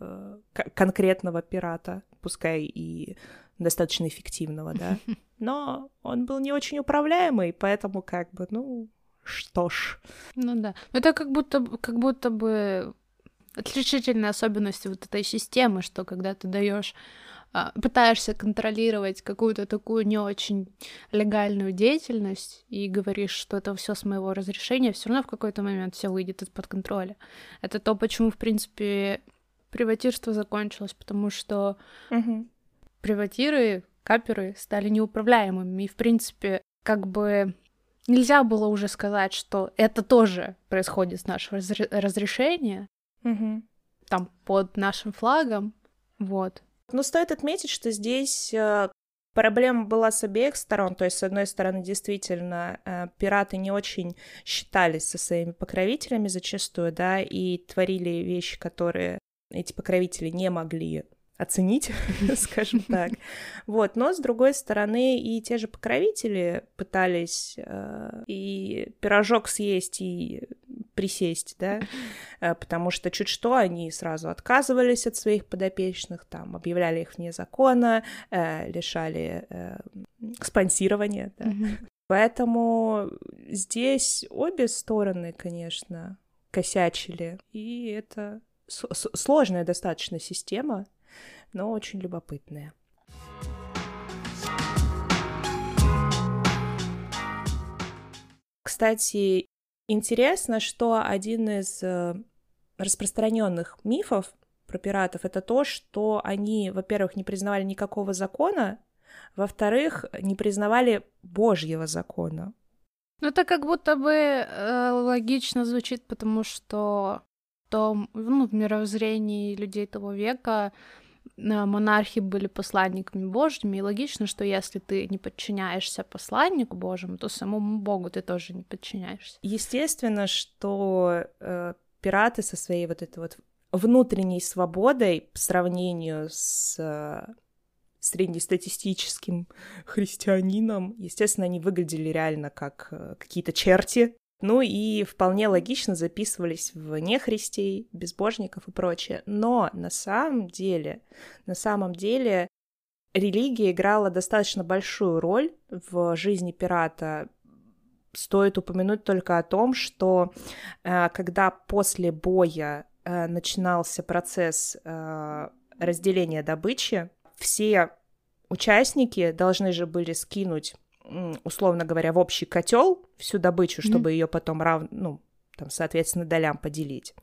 э, конкретного пирата, пускай и достаточно эффективного, да. Но он был не очень управляемый, поэтому как бы, ну, что ж. Ну да. Это как будто, как будто бы отличительная особенность вот этой системы, что когда ты даешь пытаешься контролировать какую-то такую не очень легальную деятельность и говоришь, что это все с моего разрешения, все равно в какой-то момент все выйдет из-под контроля. Это то, почему, в принципе, приватирство закончилось, потому что угу. приватиры, каперы стали неуправляемыми. И, в принципе, как бы нельзя было уже сказать, что это тоже происходит с нашего разрешения, Угу. там, под нашим флагом, вот. Но стоит отметить, что здесь э, проблема была с обеих сторон. То есть, с одной стороны, действительно, э, пираты не очень считались со своими покровителями зачастую, да, и творили вещи, которые эти покровители не могли оценить, скажем так. Вот, но с другой стороны и те же покровители пытались э, и пирожок съесть, и присесть, да, э, потому что чуть что они сразу отказывались от своих подопечных, там, объявляли их вне закона, э, лишали э, спонсирования, да. Поэтому здесь обе стороны, конечно, косячили, и это сложная достаточно система, но очень любопытная. Кстати, интересно, что один из э, распространенных мифов про пиратов это то, что они, во-первых, не признавали никакого закона, во-вторых, не признавали Божьего закона. Ну, это как будто бы э, логично звучит, потому что то, ну, в мировоззрении людей того века монархи были посланниками Божьими, и логично, что если ты не подчиняешься посланнику Божьему, то самому Богу ты тоже не подчиняешься. Естественно, что э, пираты со своей вот этой вот внутренней свободой по сравнению с э, среднестатистическим христианином, естественно, они выглядели реально как э, какие-то черти, ну и вполне логично записывались в нехристей, безбожников и прочее. Но на самом деле, на самом деле религия играла достаточно большую роль в жизни пирата. Стоит упомянуть только о том, что э, когда после боя э, начинался процесс э, разделения добычи, все участники должны же были скинуть условно говоря, в общий котел всю добычу, чтобы mm-hmm. ее потом рав... ну, там, соответственно, долям поделить.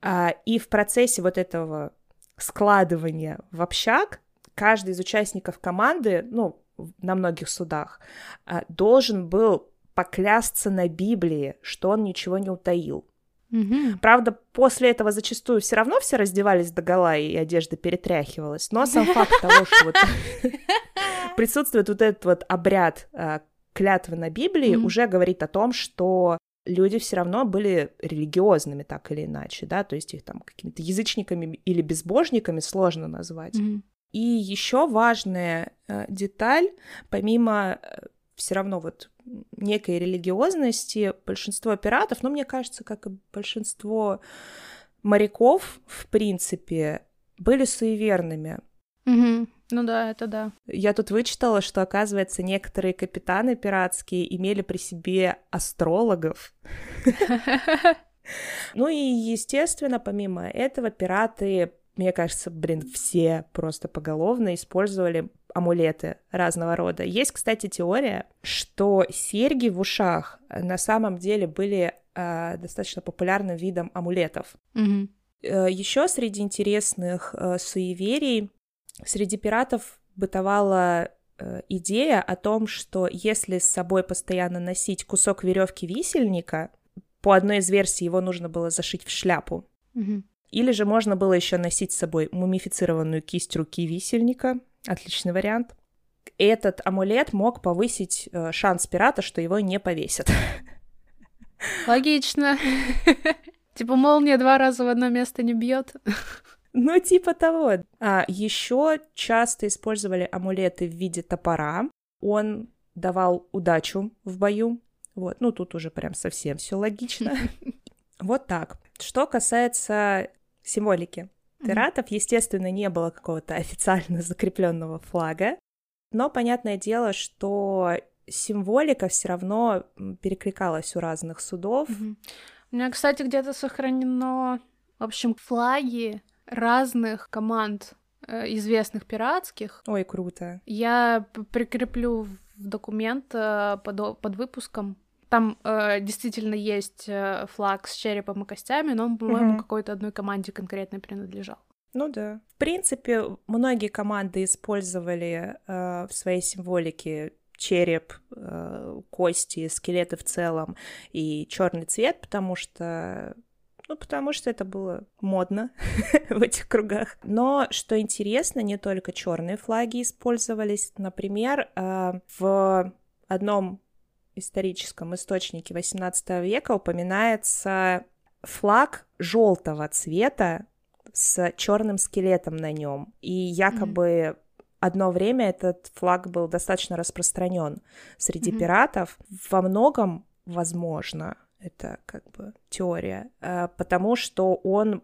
А, и в процессе вот этого складывания в общак каждый из участников команды, ну, на многих судах, а, должен был поклясться на Библии, что он ничего не утаил. Mm-hmm. Правда, после этого зачастую все равно все раздевались до гола и одежда перетряхивалась. Но сам факт того, что вот присутствует вот этот вот обряд а, клятвы на Библии, уже говорит о том, что люди все равно были религиозными так или иначе, да, то есть их там какими-то язычниками или безбожниками сложно назвать. Mm-hmm. И еще важная э, деталь, помимо э, все равно вот некой религиозности, большинство пиратов, ну, мне кажется, как и большинство моряков, в принципе, были суеверными. Угу. Ну да, это да. Я тут вычитала, что, оказывается, некоторые капитаны пиратские имели при себе астрологов. Ну и, естественно, помимо этого, пираты, мне кажется, блин, все просто поголовно использовали амулеты разного рода. Есть, кстати, теория, что серьги в ушах на самом деле были э, достаточно популярным видом амулетов. Mm-hmm. Еще среди интересных э, суеверий Среди пиратов бытовала э, идея о том, что если с собой постоянно носить кусок веревки висельника, по одной из версий его нужно было зашить в шляпу. Угу. Или же можно было еще носить с собой мумифицированную кисть руки висельника. Отличный вариант. Этот амулет мог повысить э, шанс пирата, что его не повесят. Логично. Типа молния два раза в одно место не бьет. Ну, типа того. А еще часто использовали амулеты в виде топора. Он давал удачу в бою. Вот, ну тут уже прям совсем все логично. Вот так. Что касается символики. Пиратов, естественно, не было какого-то официально закрепленного флага, но понятное дело, что символика все равно перекликалась у разных судов. У меня, кстати, где-то сохранено, в общем, флаги разных команд э, известных пиратских. Ой, круто. Я прикреплю в документ э, под, под выпуском. Там э, действительно есть э, флаг с черепом и костями, но он, по-моему, mm-hmm. какой-то одной команде конкретно принадлежал. Ну да. В принципе, многие команды использовали э, в своей символике череп, э, кости, скелеты в целом и черный цвет, потому что ну, потому что это было модно в этих кругах. Но, что интересно, не только черные флаги использовались. Например, э, в одном историческом источнике XVIII века упоминается флаг желтого цвета с черным скелетом на нем. И якобы mm-hmm. одно время этот флаг был достаточно распространен среди mm-hmm. пиратов. Во многом, возможно, это как бы теория, э, потому что он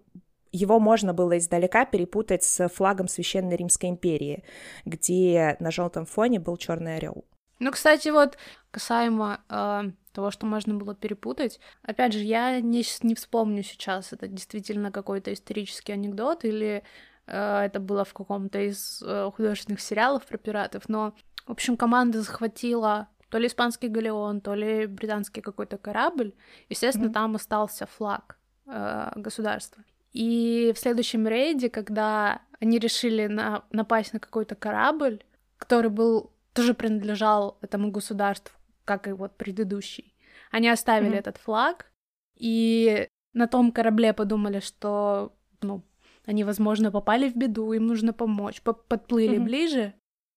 его можно было издалека перепутать с флагом Священной Римской империи, где на желтом фоне был черный орел. Ну, кстати, вот касаемо э, того, что можно было перепутать, опять же, я не, не вспомню сейчас, это действительно какой-то исторический анекдот или э, это было в каком-то из э, художественных сериалов про пиратов, но, в общем, команда захватила то ли испанский галеон, то ли британский какой-то корабль. Естественно, mm-hmm. там остался флаг э, государства. И в следующем рейде, когда они решили на, напасть на какой-то корабль, который был тоже принадлежал этому государству, как и вот предыдущий, они оставили mm-hmm. этот флаг, и на том корабле подумали, что, ну, они, возможно, попали в беду, им нужно помочь, подплыли mm-hmm. ближе,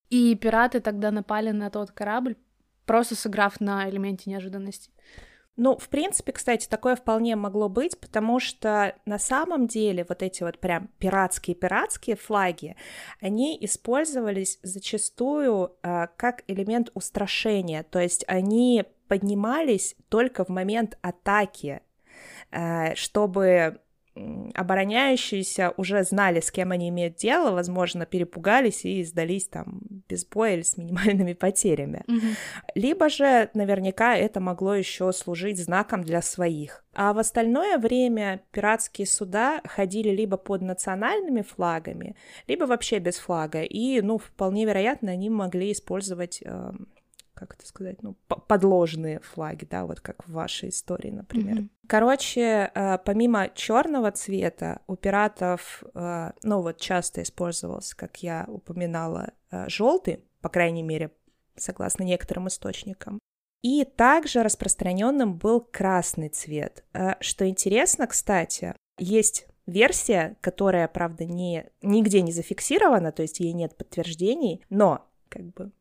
и пираты тогда напали на тот корабль, просто сыграв на элементе неожиданности. Ну, в принципе, кстати, такое вполне могло быть, потому что на самом деле вот эти вот прям пиратские-пиратские флаги, они использовались зачастую э, как элемент устрашения, то есть они поднимались только в момент атаки, э, чтобы обороняющиеся уже знали, с кем они имеют дело, возможно, перепугались и сдались там без боя или с минимальными потерями. Mm-hmm. Либо же наверняка это могло еще служить знаком для своих. А в остальное время пиратские суда ходили либо под национальными флагами, либо вообще без флага. И, ну, вполне вероятно, они могли использовать э, как это сказать, ну, подложные флаги, да, вот как в вашей истории, например. Mm-hmm. Короче, э, помимо черного цвета у пиратов, э, ну вот часто использовался, как я упоминала, э, желтый, по крайней мере, согласно некоторым источникам. И также распространенным был красный цвет. Что интересно, кстати, есть версия, которая, правда, не, нигде не зафиксирована, то есть ей нет подтверждений, но как бы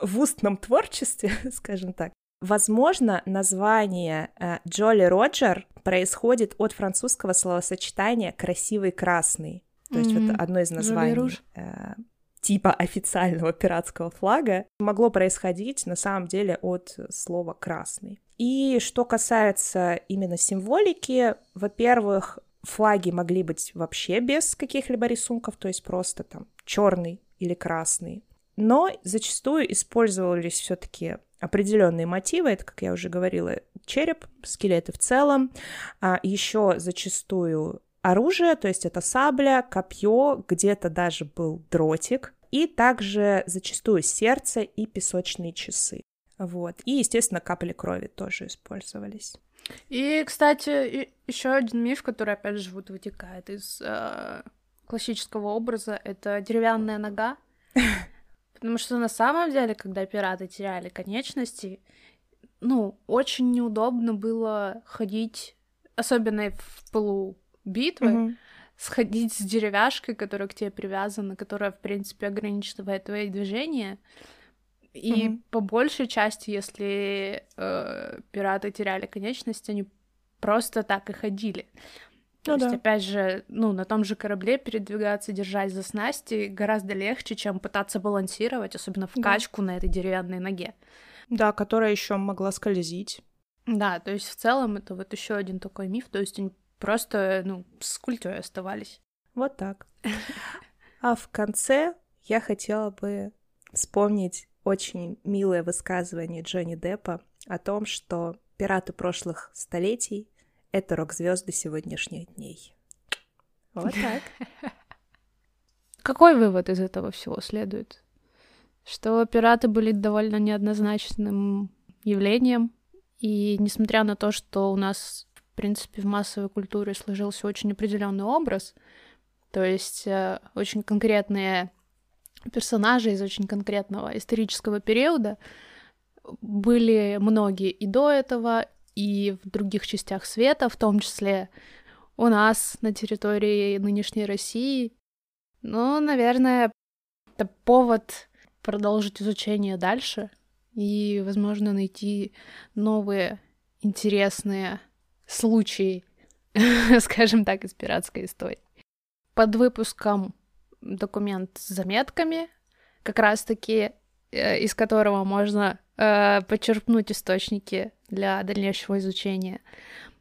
в устном творчестве, скажем так, возможно, название э, Джоли Роджер происходит от французского словосочетания «красивый красный». То есть mm-hmm. это одно из названий э, типа официального пиратского флага могло происходить на самом деле от слова «красный». И что касается именно символики, во-первых, флаги могли быть вообще без каких-либо рисунков, то есть просто там черный или красный но зачастую использовались все-таки определенные мотивы, это, как я уже говорила, череп, скелеты в целом, а еще зачастую оружие, то есть это сабля, копье, где-то даже был дротик, и также зачастую сердце и песочные часы. Вот. И, естественно, капли крови тоже использовались. И, кстати, еще один миф, который, опять же, вот вытекает из э, классического образа, это деревянная нога. Потому что на самом деле, когда пираты теряли конечности, ну, очень неудобно было ходить, особенно в полу битвы, mm-hmm. сходить с деревяшкой, которая к тебе привязана, которая, в принципе, ограничивает твои движения. И mm-hmm. по большей части, если э, пираты теряли конечности, они просто так и ходили. То ну, есть, да. опять же, ну, на том же корабле передвигаться, держась за снасти гораздо легче, чем пытаться балансировать, особенно в да. качку на этой деревянной ноге. Да, которая еще могла скользить. Да, то есть в целом это вот еще один такой миф, то есть они просто, ну, с культурой оставались. Вот так. А в конце я хотела бы вспомнить очень милое высказывание Джонни Деппа о том, что пираты прошлых столетий это рок-звезды сегодняшних дней. Вот так. Какой вывод из этого всего следует? Что пираты были довольно неоднозначным явлением, и несмотря на то, что у нас, в принципе, в массовой культуре сложился очень определенный образ, То есть э, очень конкретные персонажи из очень конкретного исторического периода. Были многие и до этого, и в других частях света, в том числе у нас на территории нынешней России. Ну, наверное, это повод продолжить изучение дальше и, возможно, найти новые интересные случаи, скажем так, из пиратской истории. Под выпуском документ с заметками, как раз-таки э, из которого можно э, почерпнуть источники для дальнейшего изучения.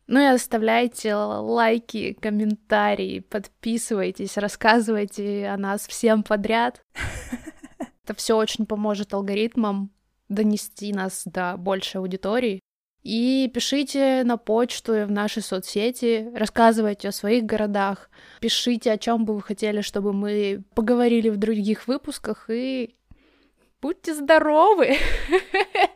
Ну и оставляйте лайки, комментарии, подписывайтесь, рассказывайте о нас всем подряд. Это все очень поможет алгоритмам донести нас до большей аудитории. И пишите на почту и в наши соцсети, рассказывайте о своих городах, пишите, о чем бы вы хотели, чтобы мы поговорили в других выпусках, и будьте здоровы!